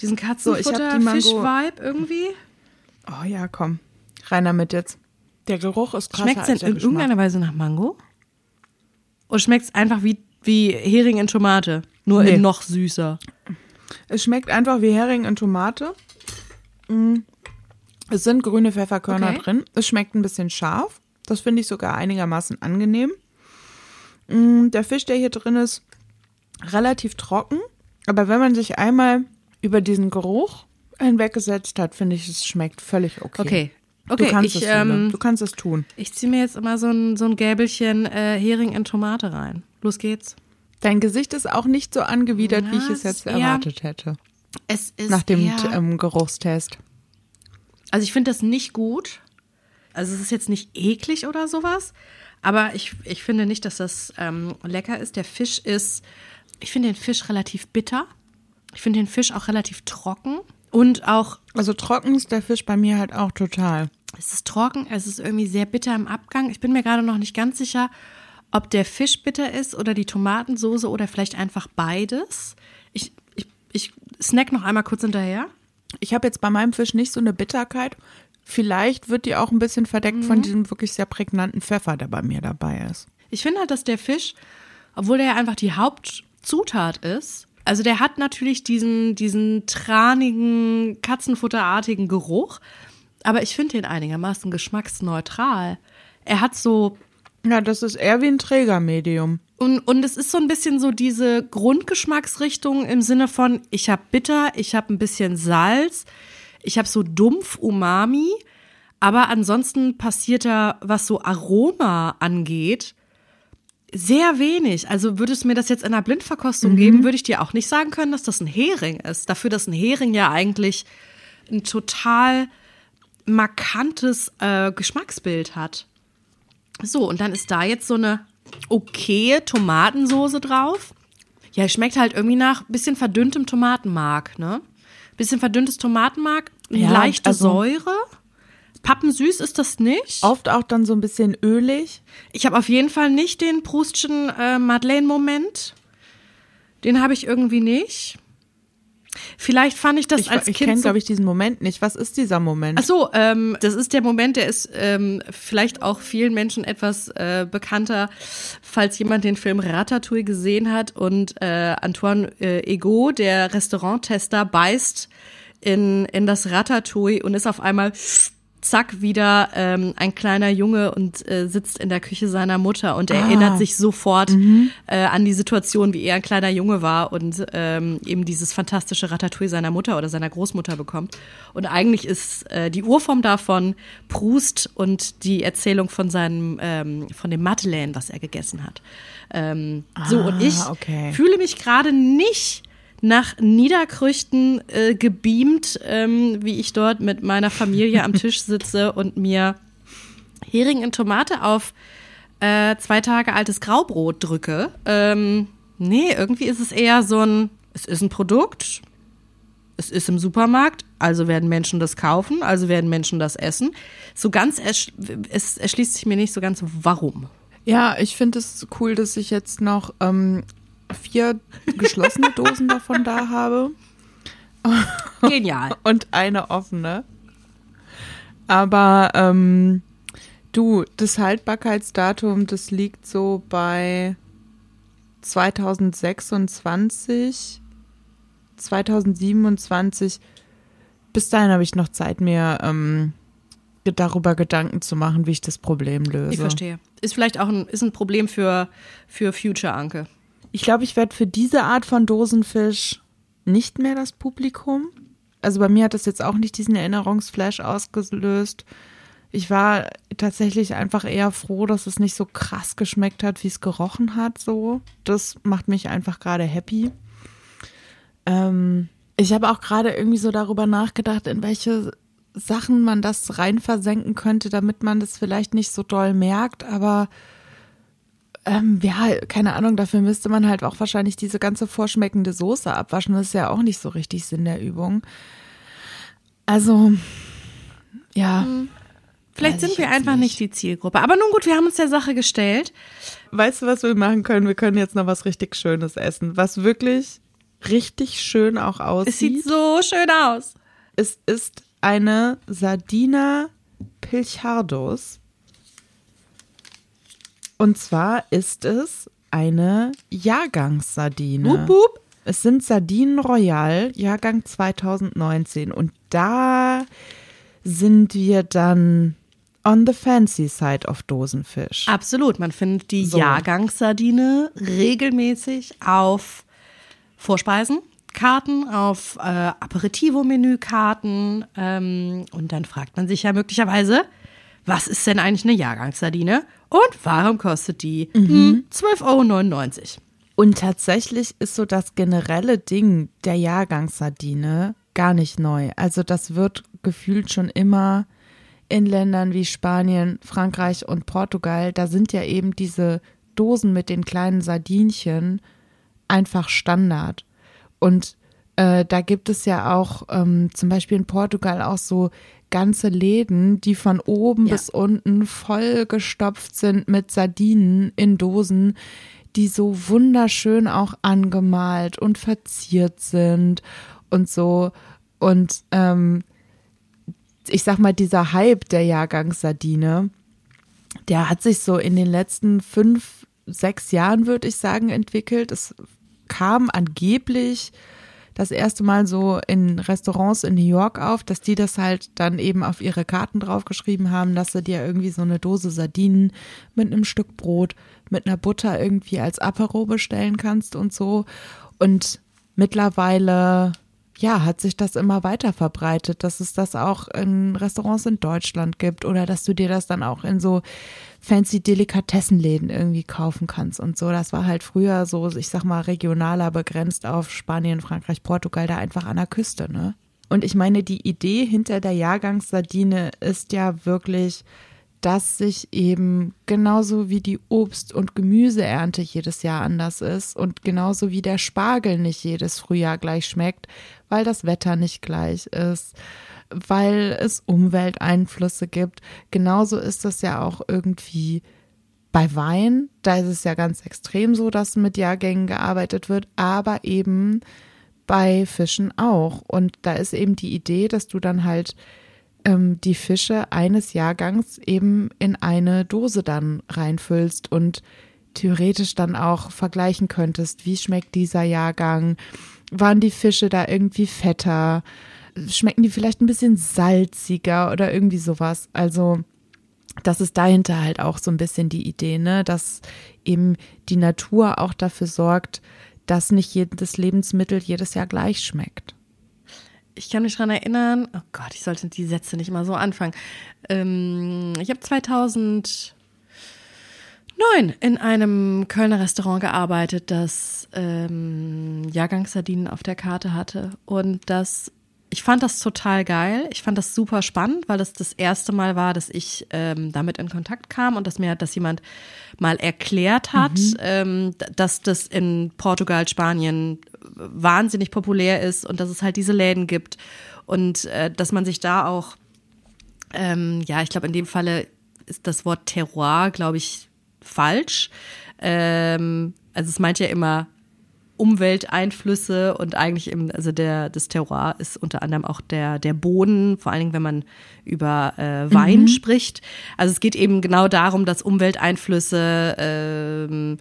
diesen Katzenfutter-Fisch-Vibe irgendwie. Oh ja, komm. Rein damit jetzt. Der Geruch ist krasser Schmeckt es in irgendeiner Weise nach Mango? Oder schmeckt es einfach wie, wie Hering in Tomate? Nur Nee. in noch süßer. Es schmeckt einfach wie Hering und Tomate. Mm. Es sind grüne Pfefferkörner Okay. drin. Es schmeckt ein bisschen scharf. Das finde ich sogar einigermaßen angenehm. Mm, Der Fisch, der hier drin ist, relativ trocken. Aber wenn man sich einmal über diesen Geruch hinweggesetzt hat, finde ich, es schmeckt völlig okay. Okay. Okay, du kannst ich, es, ähm, du kannst es tun. ich ziehe mir jetzt immer so ein, so ein Gäbelchen äh, Hering in Tomate rein. Los geht's. Dein Gesicht ist auch nicht so angewidert, wie ich Ja, es jetzt eher- erwartet hätte. Es ist Nach dem eher, ähm, Geruchstest. Also ich finde das nicht gut. Also es ist jetzt nicht eklig oder sowas. Aber ich, ich finde nicht, dass das ähm, lecker ist. Der Fisch ist, ich finde den Fisch relativ bitter. Ich finde den Fisch auch relativ trocken. Und auch, Also trocken ist der Fisch bei mir halt auch total. es ist trocken, es ist irgendwie sehr bitter im Abgang. Ich bin mir gerade noch nicht ganz sicher, ob der Fisch bitter ist oder die Tomatensoße oder vielleicht einfach beides. Ich, ich, ich snack noch einmal kurz hinterher. Ich habe jetzt bei meinem Fisch nicht so eine Bitterkeit. Vielleicht wird die auch ein bisschen verdeckt Mhm. von diesem wirklich sehr prägnanten Pfeffer, der bei mir dabei ist. Ich finde halt, dass der Fisch, obwohl der ja einfach die Hauptzutat ist, also der hat natürlich diesen, diesen tranigen, katzenfutterartigen Geruch, aber ich finde den einigermaßen geschmacksneutral. Er hat so, Ja, das ist eher wie ein Trägermedium. und, und es ist so ein bisschen so diese Grundgeschmacksrichtung im Sinne von, ich habe bitter, ich habe ein bisschen Salz, ich habe so dumpf Umami, aber ansonsten passiert da, was so Aroma angeht, sehr wenig. Also würdest du mir das jetzt in einer Blindverkostung geben, würde ich dir auch nicht sagen können, dass das ein Hering ist. Dafür, dass ein Hering ja eigentlich ein total markantes äh, Geschmacksbild hat. So, und dann ist da jetzt so eine okaye Tomatensoße drauf. Ja, schmeckt halt irgendwie nach bisschen verdünntem Tomatenmark, ne? Bisschen verdünntes Tomatenmark, Ja, leichte also- Säure. Pappensüß ist das nicht. Oft auch dann so ein bisschen ölig. Ich habe auf jeden Fall nicht den Proustschen äh, Madeleine-Moment. Den habe ich irgendwie nicht. Vielleicht fand ich das Ich, als ich Kind kenne, so glaube ich, diesen Moment nicht. Was ist dieser Moment? Ach so, ähm, das ist der Moment, der ist ähm, vielleicht auch vielen Menschen etwas äh, bekannter, falls jemand den Film Ratatouille gesehen hat und äh, Antoine äh, Ego, der Restauranttester, beißt in, in das Ratatouille und ist auf einmal zack wieder ähm, ein kleiner Junge und äh, sitzt in der Küche seiner Mutter und er erinnert sich sofort äh, an die Situation, wie er ein kleiner Junge war und ähm, eben dieses fantastische Ratatouille seiner Mutter oder seiner Großmutter bekommt. Und eigentlich ist äh, die Urform davon Proust und die Erzählung von seinem ähm, von dem Madeleine, was er gegessen hat. Ähm, so und ich okay. fühle mich gerade nicht nach Niederkrüchten äh, gebeamt, ähm, wie ich dort mit meiner Familie am Tisch (laughs) sitze und mir Hering in Tomate auf äh, zwei Tage altes Graubrot drücke. Ähm, nee, irgendwie ist es eher so ein, es ist ein Produkt, es ist im Supermarkt, also werden Menschen das kaufen, also werden Menschen das essen. So ganz, ersch es erschließt sich mir nicht so ganz, warum. Ja, ich finde es cool, dass ich jetzt noch ähm, vier geschlossene (laughs) Dosen davon da habe Genial. (laughs) und eine offene. Aber ähm, du, das Haltbarkeitsdatum, das liegt so bei 2026, 2027. Bis dahin habe ich noch Zeit, mir ähm, darüber Gedanken zu machen, wie ich das Problem löse. Ich verstehe. Ist vielleicht auch ein, ist ein Problem für, für Future Anke. Ich glaube, ich werde für diese Art von Dosenfisch nicht mehr das Publikum. Also bei mir hat das jetzt auch nicht diesen Erinnerungsflash ausgelöst. Ich war tatsächlich einfach eher froh, dass es nicht so krass geschmeckt hat, wie es gerochen hat. So, das macht mich einfach gerade happy. Ähm, ich habe auch gerade irgendwie so darüber nachgedacht, in welche Sachen man das rein versenken könnte, damit man das vielleicht nicht so doll merkt. Aber ähm, ja, keine Ahnung, dafür müsste man halt auch wahrscheinlich diese ganze vorschmeckende Soße abwaschen. Das ist ja auch nicht so richtig Sinn der Übung. Also, ja. Vielleicht Weiß sind wir einfach nicht. nicht die Zielgruppe. Aber nun gut, wir haben uns der Sache gestellt. Weißt du, was wir machen können? Wir können jetzt noch was richtig Schönes essen, was wirklich richtig schön auch aussieht. Es sieht so schön aus. Es ist eine Sardina Pilchardos. Und zwar ist es eine Jahrgangssardine. Wup, wup. Es sind Sardinen Royal, Jahrgang 2019. Und da sind wir dann on the fancy side of Dosenfisch. Absolut. Man findet die So. Jahrgangssardine regelmäßig auf Vorspeisen. Karten, auf äh, Aperitivo-Menükarten. Ähm, und dann fragt man sich ja möglicherweise, was ist denn eigentlich eine Jahrgangssardine und warum kostet die mhm. 12,99 Euro? Und tatsächlich ist so das generelle Ding der Jahrgangssardine gar nicht neu. Also das wird gefühlt schon immer in Ländern wie Spanien, Frankreich und Portugal, da sind ja eben diese Dosen mit den kleinen Sardinchen einfach Standard. Und äh, da gibt es ja auch ähm, zum Beispiel in Portugal auch so ganze Läden, die von oben ja. bis unten vollgestopft sind mit Sardinen in Dosen, die so wunderschön auch angemalt und verziert sind und so. Und ähm, ich sag mal, dieser Hype der Jahrgangssardine, der hat sich so in den letzten fünf, sechs Jahren, würde ich sagen, entwickelt. Es kam angeblich das erste Mal so in Restaurants in New York auf, dass die das halt dann eben auf ihre Karten draufgeschrieben haben, dass du dir irgendwie so eine Dose Sardinen mit einem Stück Brot, mit einer Butter irgendwie als Apero bestellen kannst und so. Und mittlerweile ja, hat sich das immer weiter verbreitet, dass es das auch in Restaurants in Deutschland gibt oder dass du dir das dann auch in so fancy Delikatessenläden irgendwie kaufen kannst und so. Das war halt früher so, ich sag mal, regionaler begrenzt auf Spanien, Frankreich, Portugal, da einfach an der Küste, ne? Und ich meine, die Idee hinter der Jahrgangssardine ist ja wirklich, dass sich eben genauso wie die Obst- und Gemüseernte jedes Jahr anders ist und genauso wie der Spargel nicht jedes Frühjahr gleich schmeckt, weil das Wetter nicht gleich ist, weil es Umwelteinflüsse gibt. Genauso ist das ja auch irgendwie bei Wein. Da ist es ja ganz extrem so, dass mit Jahrgängen gearbeitet wird, aber eben bei Fischen auch. Und da ist eben die Idee, dass du dann halt ähm, die Fische eines Jahrgangs eben in eine Dose dann reinfüllst und theoretisch dann auch vergleichen könntest, wie schmeckt dieser Jahrgang, waren die Fische da irgendwie fetter, schmecken die vielleicht ein bisschen salziger oder irgendwie sowas. Also das ist dahinter halt auch so ein bisschen die Idee, ne, dass eben die Natur auch dafür sorgt, dass nicht jedes Lebensmittel jedes Jahr gleich schmeckt ich kann mich daran erinnern, oh Gott, ich sollte die Sätze nicht mal so anfangen. Ähm, ich habe 2009 in einem Kölner Restaurant gearbeitet, das ähm, Jahrgangssardinen auf der Karte hatte. Und das, ich fand das total geil. Ich fand das super spannend, weil das das erste Mal war, dass ich ähm, damit in Kontakt kam und dass mir das jemand mal erklärt hat, mhm. ähm, dass das in Portugal, Spanien wahnsinnig populär ist und dass es halt diese Läden gibt und äh, dass man sich da auch, ähm, ja, ich glaube, in dem Falle ist das Wort Terroir, glaube ich, falsch. Ähm, also es meint ja immer Umwelteinflüsse und eigentlich im, also der, das Terroir ist unter anderem auch der, der Boden, vor allen Dingen, wenn man über äh, Wein mhm. spricht. Also es geht eben genau darum, dass Umwelteinflüsse, ähm,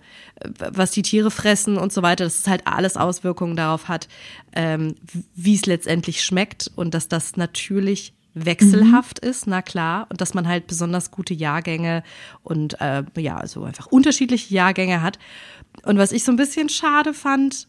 was die Tiere fressen und so weiter, dass es halt alles Auswirkungen darauf hat, ähm, wie es letztendlich schmeckt und dass das natürlich wechselhaft mhm. ist, na klar, und dass man halt besonders gute Jahrgänge und äh, ja, also einfach unterschiedliche Jahrgänge hat. Und was ich so ein bisschen schade fand,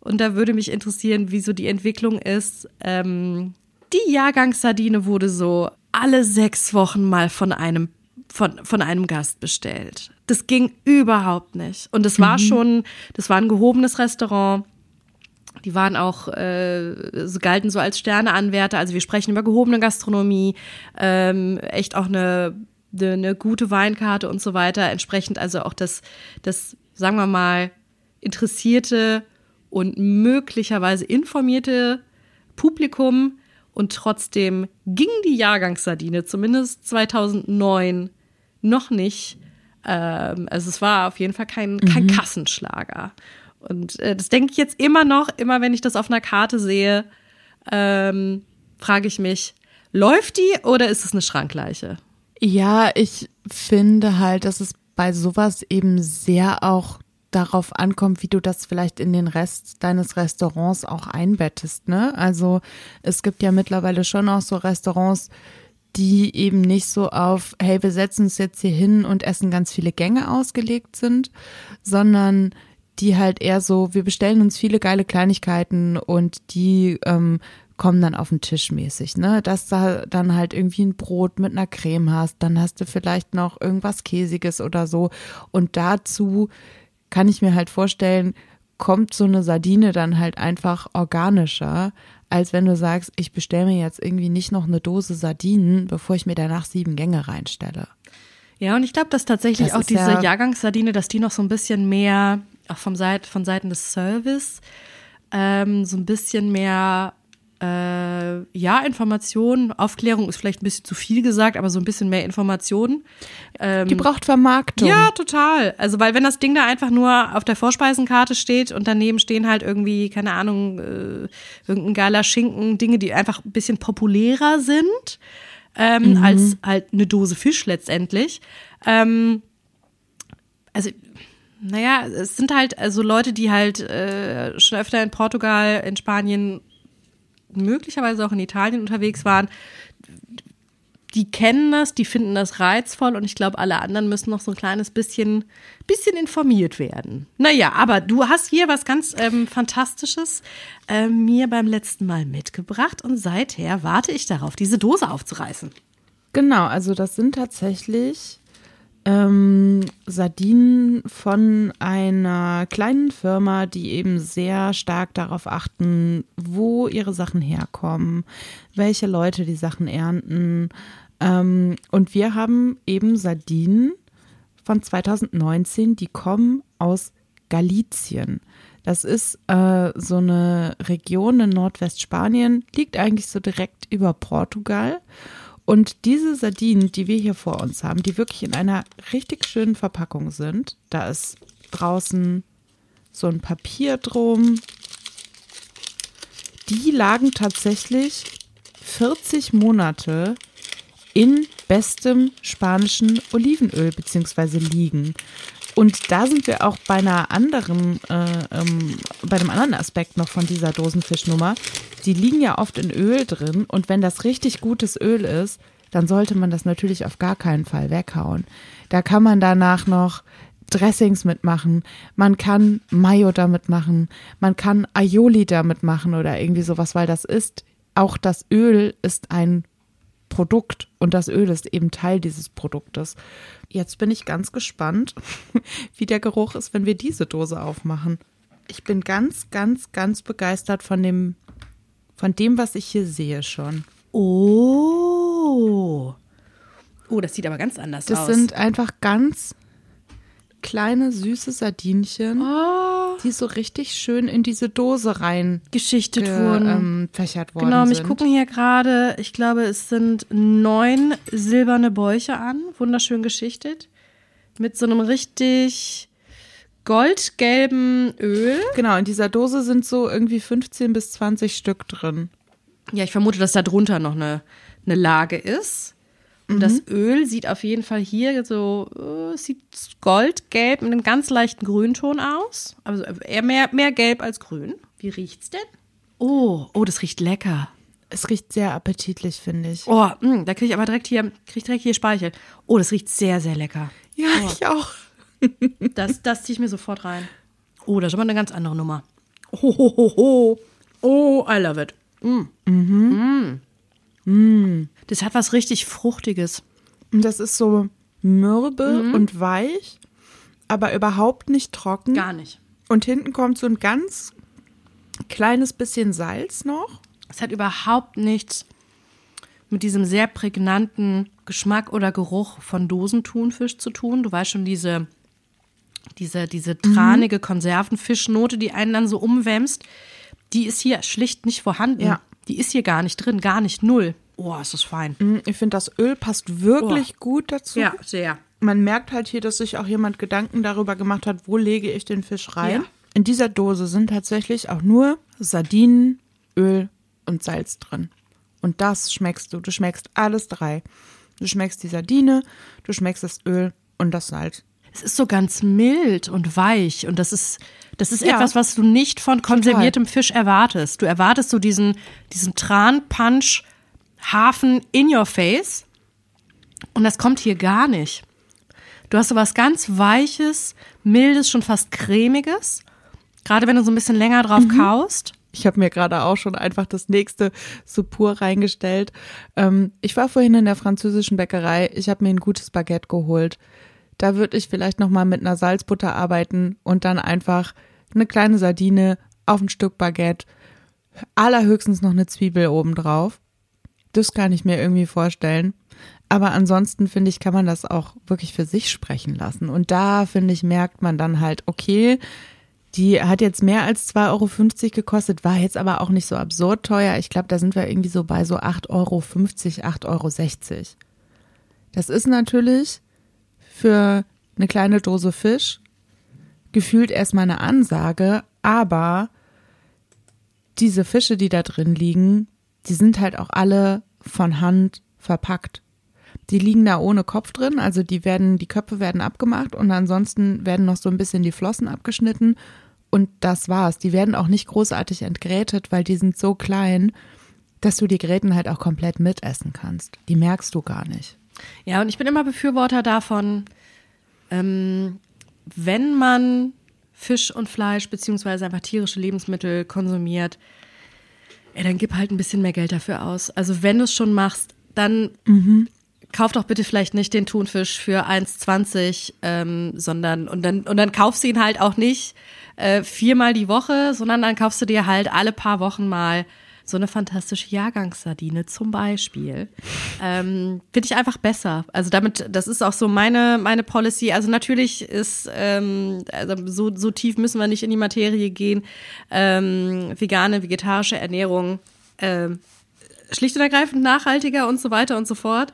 und da würde mich interessieren, wie so die Entwicklung ist, ähm, die Jahrgangssardine wurde so alle sechs Wochen mal von einem von, von einem Gast bestellt. Das ging überhaupt nicht. Und es war mhm. schon, das war ein gehobenes Restaurant. Die waren auch, äh, so galten so als Sterneanwärter. Also wir sprechen über gehobene Gastronomie, ähm, echt auch eine, eine, eine gute Weinkarte und so weiter. Entsprechend also auch das, das sagen wir mal, interessierte und möglicherweise informierte Publikum und trotzdem ging die Jahrgangssardine, zumindest 2009, noch nicht. Ähm, also es war auf jeden Fall kein, kein mhm. Kassenschlager. Und äh, das denke ich jetzt immer noch, immer wenn ich das auf einer Karte sehe, ähm, frage ich mich, läuft die oder ist es eine Schrankleiche? Ja, ich finde halt, dass es bei sowas eben sehr auch darauf ankommt, wie du das vielleicht in den Rest deines Restaurants auch einbettest. Ne? Also es gibt ja mittlerweile schon auch so Restaurants, die eben nicht so auf, hey, wir setzen uns jetzt hier hin und essen ganz viele Gänge ausgelegt sind, sondern die halt eher so, wir bestellen uns viele geile Kleinigkeiten und die ähm, kommen dann auf den Tisch mäßig, ne? Dass da dann halt irgendwie ein Brot mit einer Creme hast, dann hast du vielleicht noch irgendwas Käsiges oder so. Und dazu kann ich mir halt vorstellen, kommt so eine Sardine dann halt einfach organischer, als wenn du sagst, ich bestelle mir jetzt irgendwie nicht noch eine Dose Sardinen, bevor ich mir danach sieben Gänge reinstelle. Ja, und ich glaube, dass tatsächlich Das auch diese ja- Jahrgangssardine, dass die noch so ein bisschen mehr, auch vom Seit, von Seiten des Service, ähm, so ein bisschen mehr, äh, ja, Informationen, Aufklärung ist vielleicht ein bisschen zu viel gesagt, aber so ein bisschen mehr Informationen. Die braucht Vermarktung. Ja, total. Also, weil wenn das Ding da einfach nur auf der Vorspeisenkarte steht und daneben stehen halt irgendwie, keine Ahnung, äh, irgendein geiler Schinken, Dinge, die einfach ein bisschen populärer sind, ähm, als halt eine Dose Fisch letztendlich. Ähm, also, naja, es sind halt also Leute, die halt äh, schon öfter in Portugal, in Spanien, möglicherweise auch in Italien unterwegs waren, die kennen das, die finden das reizvoll und ich glaube, alle anderen müssen noch so ein kleines bisschen, bisschen informiert werden. Naja, aber du hast hier was ganz ähm, Fantastisches äh, mir beim letzten Mal mitgebracht und seither warte ich darauf, diese Dose aufzureißen. Genau, also das sind tatsächlich ähm, Sardinen von einer kleinen Firma, die eben sehr stark darauf achten, wo ihre Sachen herkommen, welche Leute die Sachen ernten. Ähm, und wir haben eben Sardinen von 2019, die kommen aus Galizien. Das ist äh, so eine Region in Nordwestspanien, liegt eigentlich so direkt über Portugal. Und diese Sardinen, die wir hier vor uns haben, die wirklich in einer richtig schönen Verpackung sind, da ist draußen so ein Papier drum. Die lagen tatsächlich 40 Monate in bestem spanischen Olivenöl beziehungsweise liegen. Und da sind wir auch bei einer anderen, äh, ähm, bei einem anderen Aspekt noch von dieser Dosenfischnummer. Die liegen ja oft in Öl drin und wenn das richtig gutes Öl ist, dann sollte man das natürlich auf gar keinen Fall weghauen. Da kann man danach noch Dressings mitmachen, man kann Mayo damit machen, man kann Aioli damit machen oder irgendwie sowas, weil das ist, auch das Öl ist ein Produkt und das Öl ist eben Teil dieses Produktes. Jetzt bin ich ganz gespannt, (laughs) wie der Geruch ist, wenn wir diese Dose aufmachen. Ich bin ganz, ganz, ganz begeistert von dem, von dem, was ich hier sehe schon. Oh. Oh, das sieht aber ganz anders Das aus. sind einfach ganz kleine, süße Sardinchen, oh, die so richtig schön in diese Dose rein geschichtet ge, wurden. ähm, fächert worden Genau, sind. mich gucken hier gerade, ich glaube, es sind neun silberne Bäuche an, wunderschön geschichtet, mit so einem richtig goldgelben Öl. Genau, in dieser Dose sind so irgendwie 15 bis 20 Stück drin. Ja, ich vermute, dass da drunter noch eine, eine Lage ist. Und das Öl sieht auf jeden Fall hier so, äh, sieht goldgelb mit einem ganz leichten Grünton aus. Also eher mehr, mehr gelb als grün. Wie riecht's denn? Oh, oh, das riecht lecker. Es riecht sehr appetitlich, finde ich. Oh, mh, da kriege ich aber direkt hier, krieg direkt hier Speichel. Oh, das riecht sehr, sehr lecker. Ja, ich auch. Das, das ziehe ich mir sofort rein. Oh, das ist aber eine ganz andere Nummer. Ho, ho, ho, ho. Oh, I love it. Mm. Mm. Das hat was richtig Fruchtiges. Und das ist so mürbe und weich, aber überhaupt nicht trocken. Gar nicht. Und hinten kommt so ein ganz kleines bisschen Salz noch. Es hat überhaupt nichts mit diesem sehr prägnanten Geschmack oder Geruch von Dosenthunfisch zu tun. Du weißt schon, diese, diese, diese tranige Konservenfischnote, die einen dann so umwämst, die ist hier schlicht nicht vorhanden. Ja. Die ist hier gar nicht drin, gar nicht null. Oh, ist das fein. Mm, Ich finde, das Öl passt wirklich gut dazu. Ja, sehr. Man merkt halt hier, dass sich auch jemand Gedanken darüber gemacht hat, wo lege ich den Fisch rein. Ja. In dieser Dose sind tatsächlich auch nur Sardinen, Öl und Salz drin. Und das schmeckst du. Du schmeckst alles drei. Du schmeckst die Sardine, du schmeckst das Öl und das Salz. Es ist so ganz mild und weich und das ist, das ist Ja. etwas, was du nicht von konserviertem Fisch erwartest. Du erwartest so diesen, diesen Tran-Punch Hafen in your face und das kommt hier gar nicht. Du hast so was ganz Weiches, Mildes, schon fast Cremiges. Gerade wenn du so ein bisschen länger drauf mhm. kaust. Ich habe mir gerade auch schon einfach das nächste Suppur reingestellt. Ähm, ich war vorhin in der französischen Bäckerei. Ich habe mir ein gutes Baguette geholt. Da würde ich vielleicht noch mal mit einer Salzbutter arbeiten und dann einfach eine kleine Sardine auf ein Stück Baguette, allerhöchstens noch eine Zwiebel obendrauf. Das kann ich mir irgendwie vorstellen. Aber ansonsten finde ich, kann man das auch wirklich für sich sprechen lassen. Und da finde ich, merkt man dann halt, okay, die hat jetzt mehr als 2,50 Euro gekostet, war jetzt aber auch nicht so absurd teuer. Ich glaube, da sind wir irgendwie so bei so 8,50 Euro, 8,60 Euro. Das ist natürlich für eine kleine Dose Fisch gefühlt erstmal eine Ansage, aber diese Fische, die da drin liegen, die sind halt auch alle von Hand verpackt. Die liegen da ohne Kopf drin, also die werden, die Köpfe werden abgemacht und ansonsten werden noch so ein bisschen die Flossen abgeschnitten und das war's. Die werden auch nicht großartig entgrätet, weil die sind so klein, dass du die Gräten halt auch komplett mitessen kannst. Die merkst du gar nicht. Ja, und ich bin immer Befürworter davon, ähm, wenn man Fisch und Fleisch beziehungsweise einfach tierische Lebensmittel konsumiert, ey, dann gib halt ein bisschen mehr Geld dafür aus. Also wenn du es schon machst, dann mhm kauf doch bitte vielleicht nicht den Thunfisch für 1,20, ähm, sondern und dann und dann kaufst du ihn halt auch nicht äh, viermal die Woche, sondern dann kaufst du dir halt alle paar Wochen mal so eine fantastische Jahrgangssardine zum Beispiel. Ähm, Finde ich einfach besser. Also damit, das ist auch so meine, meine Policy. Also natürlich ist, ähm, also so, so tief müssen wir nicht in die Materie gehen. Ähm, vegane, vegetarische Ernährung ähm, schlicht und ergreifend nachhaltiger und so weiter und so fort.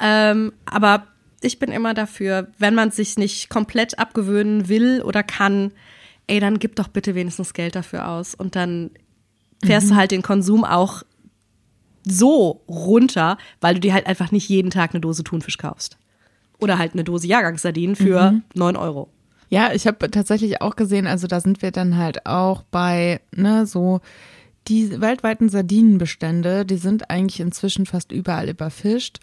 Ähm, aber ich bin immer dafür, wenn man sich nicht komplett abgewöhnen will oder kann, ey, dann gib doch bitte wenigstens Geld dafür aus und dann fährst mhm. du halt den Konsum auch so runter, weil du dir halt einfach nicht jeden Tag eine Dose Thunfisch kaufst. Oder halt eine Dose Jahrgangssardinen für mhm. 9 Euro. Ja, ich habe tatsächlich auch gesehen, also da sind wir dann halt auch bei, ne, so die weltweiten Sardinenbestände, die sind eigentlich inzwischen fast überall überfischt.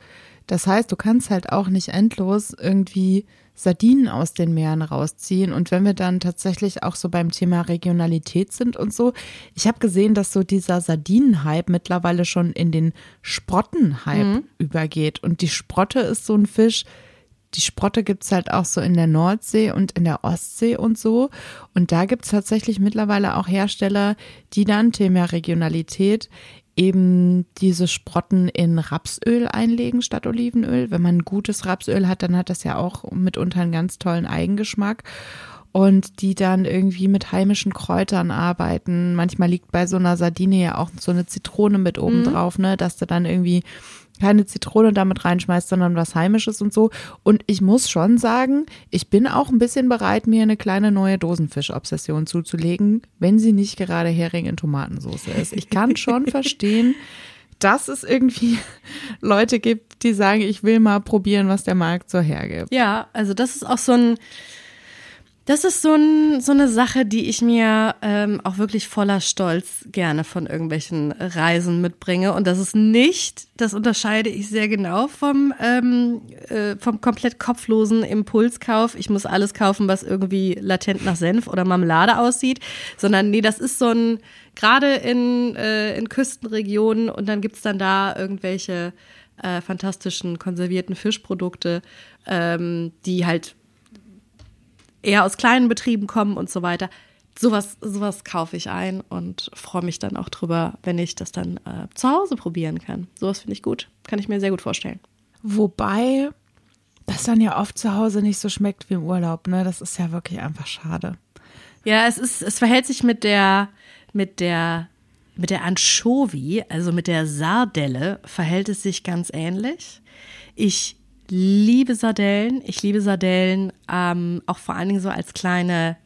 Das heißt, du kannst halt auch nicht endlos irgendwie Sardinen aus den Meeren rausziehen. Und wenn wir dann tatsächlich auch so beim Thema Regionalität sind und so, ich habe gesehen, dass so dieser Sardinenhype mittlerweile schon in den Sprottenhype mhm. übergeht. Und die Sprotte ist so ein Fisch, die Sprotte gibt's halt auch so in der Nordsee und in der Ostsee und so. Und da gibt's tatsächlich mittlerweile auch Hersteller, die dann Thema Regionalität eben diese Sprotten in Rapsöl einlegen statt Olivenöl. Wenn man gutes Rapsöl hat, dann hat das ja auch mitunter einen ganz tollen Eigengeschmack. Und die dann irgendwie mit heimischen Kräutern arbeiten. Manchmal liegt bei so einer Sardine ja auch so eine Zitrone mit oben mhm. drauf, ne, dass du dann irgendwie keine Zitrone damit reinschmeißt, sondern was Heimisches und so. Und ich muss schon sagen, ich bin auch ein bisschen bereit, mir eine kleine neue Dosenfisch-Obsession zuzulegen, wenn sie nicht gerade Hering in Tomatensauce ist. Ich kann schon (laughs) verstehen, dass es irgendwie (laughs) Leute gibt, die sagen, ich will mal probieren, was der Markt so hergibt. Ja, also das ist auch so ein das ist so, ein, so eine Sache, die ich mir ähm, auch wirklich voller Stolz gerne von irgendwelchen Reisen mitbringe. Und das ist nicht, das unterscheide ich sehr genau vom, ähm, äh, vom komplett kopflosen Impulskauf. Ich muss alles kaufen, was irgendwie latent nach Senf oder Marmelade aussieht. Sondern nee, das ist so ein, gerade in, äh, in Küstenregionen und dann gibt's dann da irgendwelche äh, fantastischen konservierten Fischprodukte, ähm, die halt eher aus kleinen Betrieben kommen und so weiter. Sowas, sowas kaufe ich ein und freue mich dann auch drüber, wenn ich das dann äh, zu Hause probieren kann. Sowas finde ich gut. Kann ich mir sehr gut vorstellen. Wobei das dann ja oft zu Hause nicht so schmeckt wie im Urlaub, ne? Das ist ja wirklich einfach schade. Ja, es ist, es verhält sich mit der, mit der, mit der Anchovy, also mit der Sardelle, verhält es sich ganz ähnlich. Ich liebe Sardellen. Ich liebe Sardellen ähm, auch vor allen Dingen so als kleine,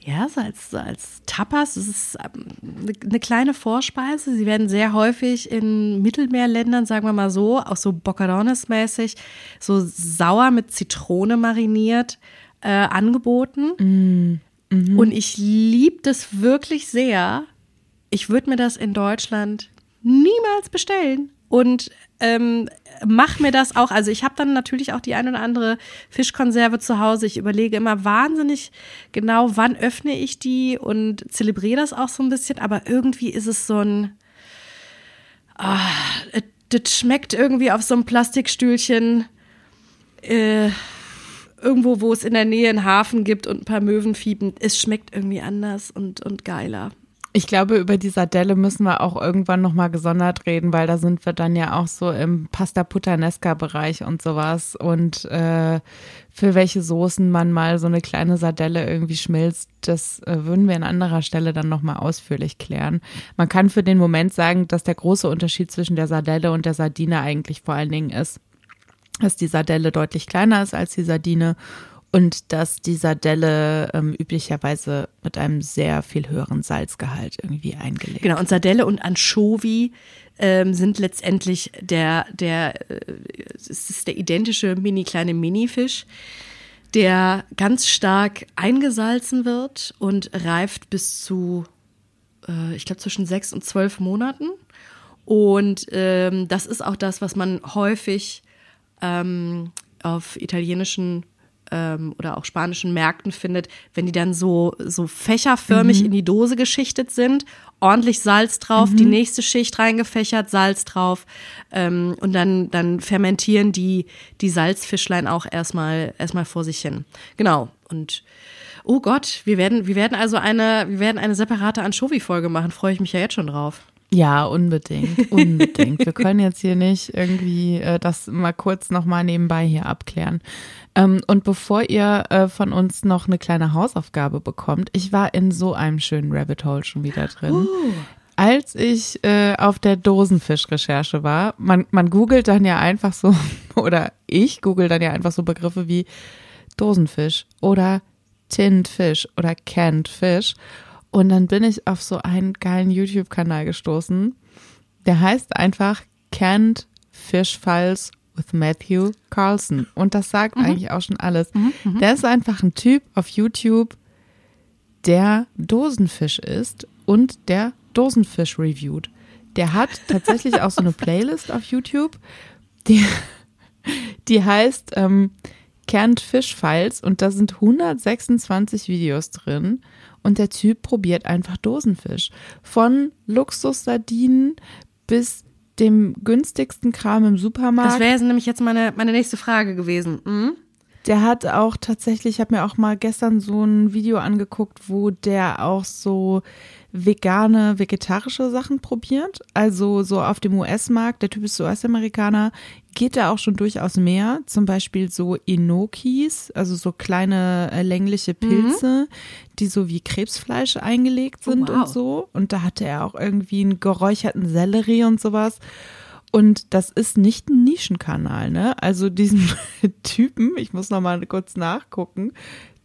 ja, so als, so als Tapas. Es ist ähm, eine kleine Vorspeise. Sie werden sehr häufig in Mittelmeerländern, sagen wir mal so, auch so Boccarones-mäßig, so sauer mit Zitrone mariniert äh, angeboten. Mm. Mhm. Und ich liebe das wirklich sehr. Ich würde mir das in Deutschland niemals bestellen. Und ähm, mach mir das auch. Also ich habe dann natürlich auch die ein oder andere Fischkonserve zu Hause. Ich überlege immer wahnsinnig genau, wann öffne ich die und zelebriere das auch so ein bisschen. Aber irgendwie ist es so ein, ah, das schmeckt irgendwie auf so einem Plastikstühlchen. Äh, irgendwo, wo es in der Nähe einen Hafen gibt und ein paar Möwen fiepen. Es schmeckt irgendwie anders und, und geiler. Ich glaube, über die Sardelle müssen wir auch irgendwann nochmal gesondert reden, weil da sind wir dann ja auch so im Pasta Puttanesca Bereich und sowas und äh, für welche Soßen man mal so eine kleine Sardelle irgendwie schmilzt, das äh, würden wir an anderer Stelle dann nochmal ausführlich klären. Man kann für den Moment sagen, dass der große Unterschied zwischen der Sardelle und der Sardine eigentlich vor allen Dingen ist, dass die Sardelle deutlich kleiner ist als die Sardine und dass die Sardelle ähm, üblicherweise mit einem sehr viel höheren Salzgehalt irgendwie eingelegt Genau, und Sardelle und Anchovy ähm, sind letztendlich der, der, äh, es ist der identische mini kleine Minifisch, der ganz stark eingesalzen wird und reift bis zu, äh, ich glaube, zwischen sechs und zwölf Monaten. Und ähm, das ist auch das, was man häufig ähm, auf italienischen ähm, oder auch spanischen Märkten findet, wenn die dann so, so fächerförmig mhm. in die Dose geschichtet sind, ordentlich Salz drauf, mhm. die nächste Schicht reingefächert, Salz drauf ähm, und dann, dann fermentieren die, die Salzfischlein auch erstmal, erstmal vor sich hin. Genau. Und oh Gott, wir werden, wir werden also eine, wir werden eine separate Anchovy-Folge machen, freue ich mich ja jetzt schon drauf. Ja, unbedingt, unbedingt. Wir können jetzt hier nicht irgendwie äh, das mal kurz nochmal nebenbei hier abklären. Ähm, und bevor ihr äh, von uns noch eine kleine Hausaufgabe bekommt, ich war in so einem schönen Rabbit Hole schon wieder drin. Uh. Als ich äh, auf der Dosenfisch-Recherche war, man, man googelt dann ja einfach so, (laughs) oder ich google dann ja einfach so Begriffe wie Dosenfisch oder Tinned Fish oder Canned Fish. Und dann bin ich auf so einen geilen YouTube-Kanal gestoßen. Der heißt einfach Canned Fish Files with Matthew Carlson. Und das sagt mhm. eigentlich auch schon alles. Mhm, mhm, der ist einfach ein Typ auf YouTube, der Dosenfisch isst und der Dosenfisch reviewt. Der hat tatsächlich auch so eine Playlist auf YouTube, die, die heißt ähm, Canned Fish Files und da sind 126 Videos drin und der Typ probiert einfach Dosenfisch. Von Luxussardinen bis dem günstigsten Kram im Supermarkt. Das wäre nämlich jetzt meine, meine nächste Frage gewesen. Mhm. Der hat auch tatsächlich, ich habe mir auch mal gestern so ein Video angeguckt, wo der auch so vegane, vegetarische Sachen probiert. Also so auf dem US-Markt, der Typ ist US-Amerikaner, geht da auch schon durchaus mehr. Zum Beispiel so Enokis, also so kleine äh, längliche mhm. Pilze, mhm. die so wie Krebsfleisch eingelegt oh, sind oh, wow. und so. Und da hatte er auch irgendwie einen geräucherten Sellerie und sowas. Und das ist nicht ein Nischenkanal, ne? Also diesen (laughs) Typen, ich muss noch mal kurz nachgucken,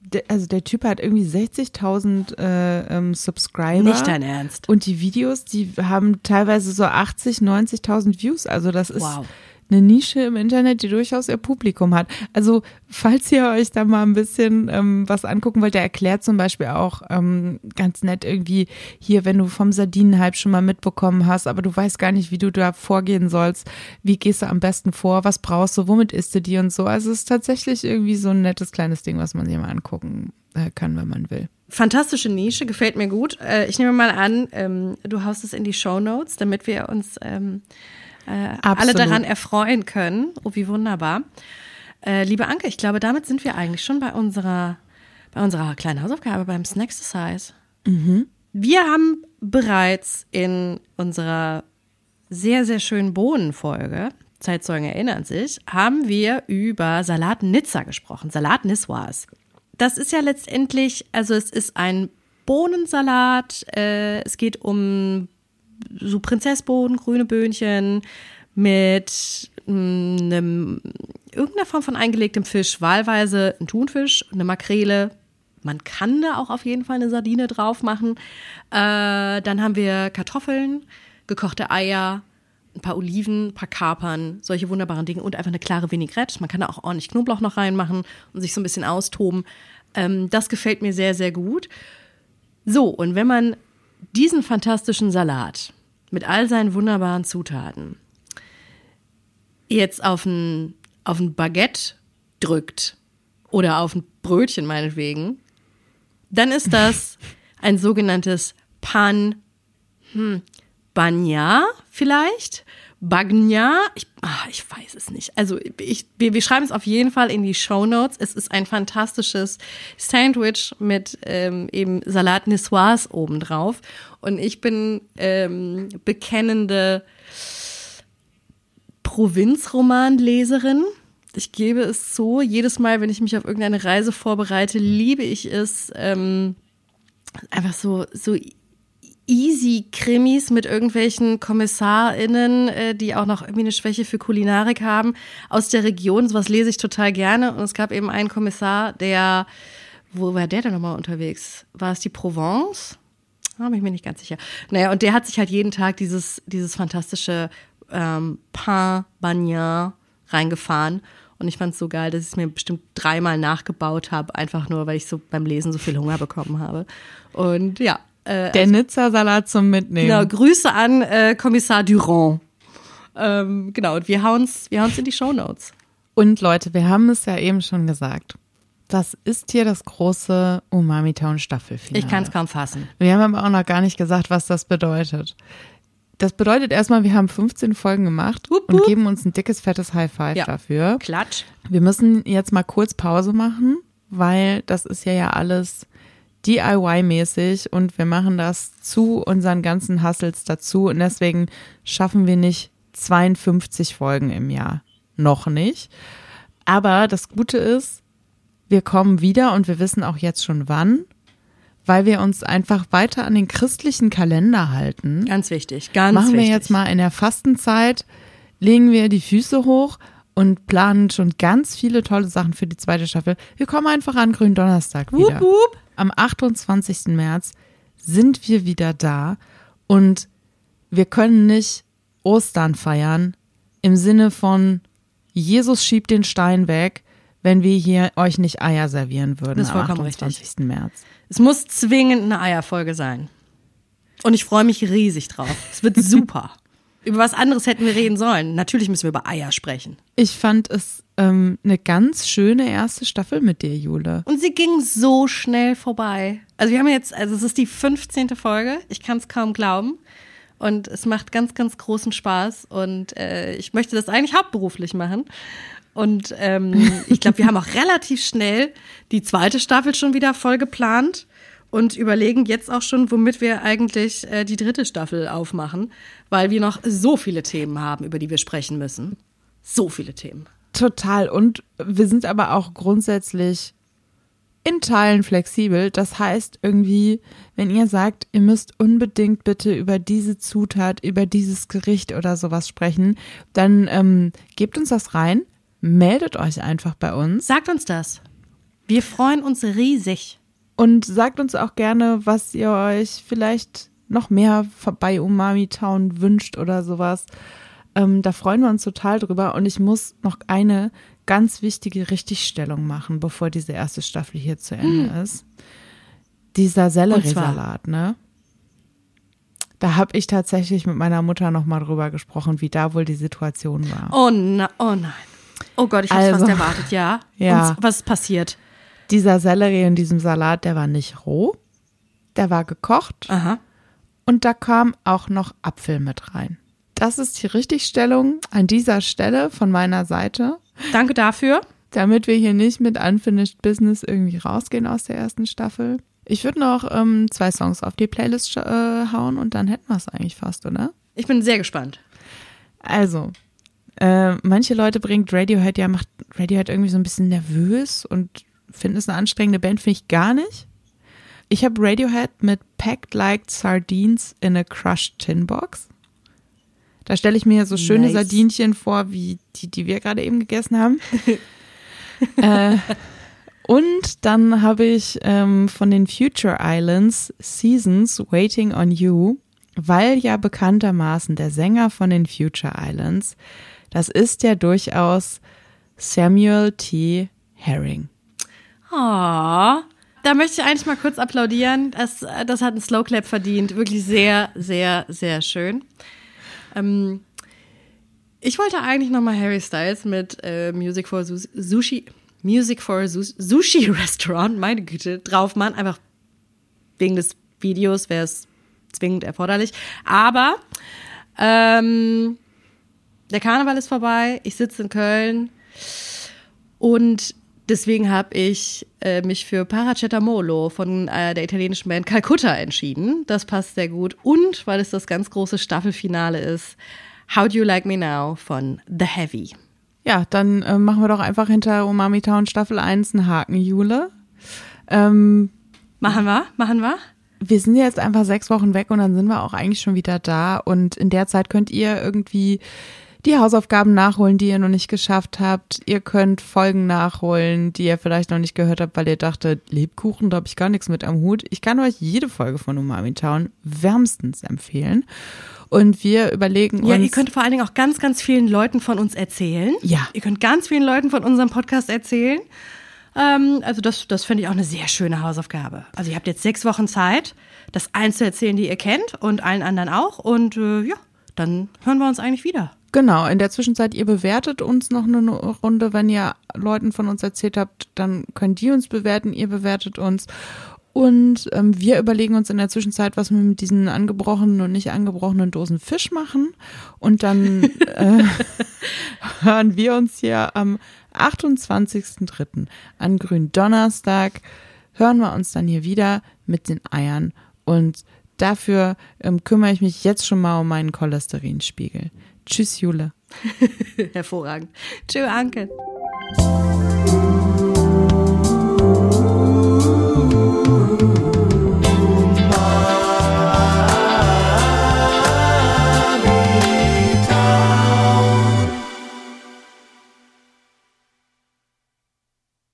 der, also der Typ hat irgendwie 60.000 äh, ähm, Subscriber. Nicht dein Ernst. Und die Videos, die haben teilweise so 80, 90.000 Views. Also das ist wow eine Nische im Internet, die durchaus ihr Publikum hat. Also falls ihr euch da mal ein bisschen ähm, was angucken wollt, der erklärt zum Beispiel auch ähm, ganz nett irgendwie hier, wenn du vom Sardinenhype schon mal mitbekommen hast, aber du weißt gar nicht, wie du da vorgehen sollst, wie gehst du am besten vor, was brauchst du, womit isst du die und so. Also es ist tatsächlich irgendwie so ein nettes kleines Ding, was man sich mal angucken äh, kann, wenn man will. Fantastische Nische, gefällt mir gut. Äh, ich nehme mal an, ähm, du haust es in die Show Notes, damit wir uns ähm, äh, alle daran erfreuen können. Oh, wie wunderbar. Äh, liebe Anke, ich glaube, damit sind wir eigentlich schon bei unserer, bei unserer kleinen Hausaufgabe beim Snack-Exercise. Mhm. Wir haben bereits in unserer sehr, sehr schönen Bohnenfolge, Zeitzeugen erinnern sich, haben wir über Salat Nizza gesprochen, Salat Niswas. Das ist ja letztendlich, also es ist ein Bohnensalat, äh, es geht um so Prinzessbohnen, grüne Böhnchen mit einem irgendeiner Form von eingelegtem Fisch, wahlweise ein Thunfisch, eine Makrele. Man kann da auch auf jeden Fall eine Sardine drauf machen. Äh, dann haben wir Kartoffeln, gekochte Eier, ein paar Oliven, ein paar Kapern, solche wunderbaren Dinge und einfach eine klare Vinaigrette. Man kann da auch ordentlich Knoblauch noch reinmachen und sich so ein bisschen austoben. Ähm, das gefällt mir sehr, sehr gut. So, und wenn man diesen fantastischen Salat mit all seinen wunderbaren Zutaten jetzt auf ein, auf ein Baguette drückt oder auf ein Brötchen meinetwegen, dann ist das ein sogenanntes Pan hm, Banya vielleicht. Bagna, ich, ach, ich weiß es nicht. Also ich, wir, wir schreiben es auf jeden Fall in die Show Notes. Es ist ein fantastisches Sandwich mit ähm, eben Salat Niçoise obendrauf. Und ich bin ähm, bekennende Provinzromanleserin. Ich gebe es so, jedes Mal, wenn ich mich auf irgendeine Reise vorbereite, liebe ich es, ähm, einfach so, so easy Krimis mit irgendwelchen KommissarInnen, äh, die auch noch irgendwie eine Schwäche für Kulinarik haben, aus der Region. Sowas lese ich total gerne. Und es gab eben einen Kommissar, der, wo war der denn nochmal unterwegs? War es die Provence? Da bin ich mir nicht ganz sicher. Naja, und der hat sich halt jeden Tag dieses, dieses fantastische ähm, Pain Bagnan reingefahren. Und ich fand es so geil, dass ich es mir bestimmt dreimal nachgebaut habe, einfach nur, weil ich so beim Lesen so viel Hunger bekommen habe. Und ja, äh, Der also, Nizza-Salat zum Mitnehmen. Genau, Grüße an äh, Kommissar Durand. Ähm, genau, und wir hauen's, wir hauen's in die Show Notes. Und Leute, wir haben es ja eben schon gesagt. Das ist hier das große Umami Town Staffelfinale. Ich kann es kaum fassen. Wir haben aber auch noch gar nicht gesagt, was das bedeutet. Das bedeutet erstmal, wir haben 15 Folgen gemacht wupp, wupp. und geben uns ein dickes, fettes High Five ja. dafür. Klatsch. Wir müssen jetzt mal kurz Pause machen, weil das ist ja ja alles DIY-mäßig und wir machen das zu unseren ganzen Hustles dazu und deswegen schaffen wir nicht 52 Folgen im Jahr. Noch nicht. Aber das Gute ist, wir kommen wieder und wir wissen auch jetzt schon wann, weil wir uns einfach weiter an den christlichen Kalender halten. Ganz wichtig, ganz Machen wir wichtig. jetzt mal in der Fastenzeit, legen wir die Füße hoch und planen schon ganz viele tolle Sachen für die zweite Staffel. Wir kommen einfach an Gründonnerstag wieder. Wup, wup am 28. März sind wir wieder da und wir können nicht Ostern feiern im Sinne von Jesus schiebt den Stein weg, wenn wir hier euch nicht Eier servieren würden das ist am 28. Richtig. März. Es muss zwingend eine Eierfolge sein. Und ich freue mich riesig drauf. Es wird (laughs) super. Über was anderes hätten wir reden sollen. Natürlich müssen wir über Eier sprechen. Ich fand es ähm, eine ganz schöne erste Staffel mit dir, Jule. Und sie ging so schnell vorbei. Also wir haben jetzt, also es ist die 15. Folge. Ich kann es kaum glauben. Und es macht ganz, ganz großen Spaß. Und äh, ich möchte das eigentlich hauptberuflich machen. Und ähm, ich glaube, wir haben auch (laughs) relativ schnell die zweite Staffel schon wieder voll geplant und überlegen jetzt auch schon, womit wir eigentlich äh, die dritte Staffel aufmachen, weil wir noch so viele Themen haben, über die wir sprechen müssen. So viele Themen. Total. Und wir sind aber auch grundsätzlich in Teilen flexibel. Das heißt irgendwie, wenn ihr sagt, ihr müsst unbedingt bitte über diese Zutat, über dieses Gericht oder sowas sprechen, dann ähm, gebt uns das rein, meldet euch einfach bei uns. Sagt uns das. Wir freuen uns riesig. Und sagt uns auch gerne, was ihr euch vielleicht noch mehr bei Umami Town wünscht oder sowas. Ähm, da freuen wir uns total drüber. Und ich muss noch eine ganz wichtige Richtigstellung machen, bevor diese erste Staffel hier zu Ende hm. ist. Dieser Selleriesalat, ne? Da habe ich tatsächlich mit meiner Mutter noch mal drüber gesprochen, wie da wohl die Situation war. Oh, na, oh nein. Oh Gott, ich habe also, fast erwartet, ja. (laughs) ja. Und was ist passiert? Dieser Sellerie in diesem Salat, der war nicht roh, der war gekocht. Aha. Und da kam auch noch Apfel mit rein. Das ist die Richtigstellung an dieser Stelle von meiner Seite. Danke dafür. Damit wir hier nicht mit Unfinished Business irgendwie rausgehen aus der ersten Staffel. Ich würde noch ähm, zwei Songs auf die Playlist äh, hauen und dann hätten wir es eigentlich fast, oder? Ich bin sehr gespannt. Also, äh, manche Leute bringt Radiohead ja, macht Radiohead irgendwie so ein bisschen nervös und finde es eine anstrengende Band, finde ich gar nicht. Ich habe Radiohead mit Packed Like Sardines in a Crushed Tin Box. Da stelle ich mir so schöne nice. Sardinchen vor, wie die, die wir gerade eben gegessen haben. (laughs) äh, und dann habe ich ähm, von den Future Islands Seasons Waiting on You, weil ja bekanntermaßen der Sänger von den Future Islands, das ist ja durchaus Samuel T. Herring. Oh, da möchte ich eigentlich mal kurz applaudieren. Das, das hat ein Slow Clap verdient. Wirklich sehr, sehr, sehr schön. Ähm, Ich wollte eigentlich nochmal Harry Styles mit äh, Music for Sushi, Music for Sushi (laughs) Restaurant, meine Güte, drauf machen. Einfach wegen des Videos wäre es zwingend erforderlich. Aber ähm, der Karneval ist vorbei, ich sitze in Köln und deswegen habe ich äh, mich für Paracetamolo von äh, der italienischen Band Calcutta entschieden. Das passt sehr gut und weil es das ganz große Staffelfinale ist, How Do You Like Me Now von The Heavy. Ja, dann äh, machen wir doch einfach hinter Umami Town Staffel 1 einen Haken, Jule. Ähm, machen wir, machen wir wir sind jetzt einfach sechs Wochen weg und dann sind wir auch eigentlich schon wieder da. Und in der Zeit könnt ihr irgendwie die Hausaufgaben nachholen, die ihr noch nicht geschafft habt. Ihr könnt Folgen nachholen, die ihr vielleicht noch nicht gehört habt, weil ihr dachtet, Lebkuchen, da habe ich gar nichts mit am Hut. Ich kann euch jede Folge von Umami Town wärmstens empfehlen. Und wir überlegen uns. Ja, ihr könnt vor allen Dingen auch ganz, ganz vielen Leuten von uns erzählen. Ja. Ihr könnt ganz vielen Leuten von unserem Podcast erzählen. Ähm, also das, das finde ich auch eine sehr schöne Hausaufgabe. Also ihr habt jetzt sechs Wochen Zeit, das eins zu erzählen, die ihr kennt und allen anderen auch. Und äh, ja, dann hören wir uns eigentlich wieder. Genau, in der Zwischenzeit, ihr bewertet uns noch eine Runde. Wenn ihr Leuten von uns erzählt habt, dann können die uns bewerten, ihr bewertet uns. Und ähm, wir überlegen uns in der Zwischenzeit, was wir mit diesen angebrochenen und nicht angebrochenen Dosen Fisch machen. Und dann (laughs) äh, (laughs) hören wir uns hier am 28.03. an Gründonnerstag. Hören wir uns dann hier wieder mit den Eiern. Und dafür ähm, kümmere ich mich jetzt schon mal um meinen Cholesterinspiegel. Tschüss, Jule. (laughs) Hervorragend. Tschö, Anke.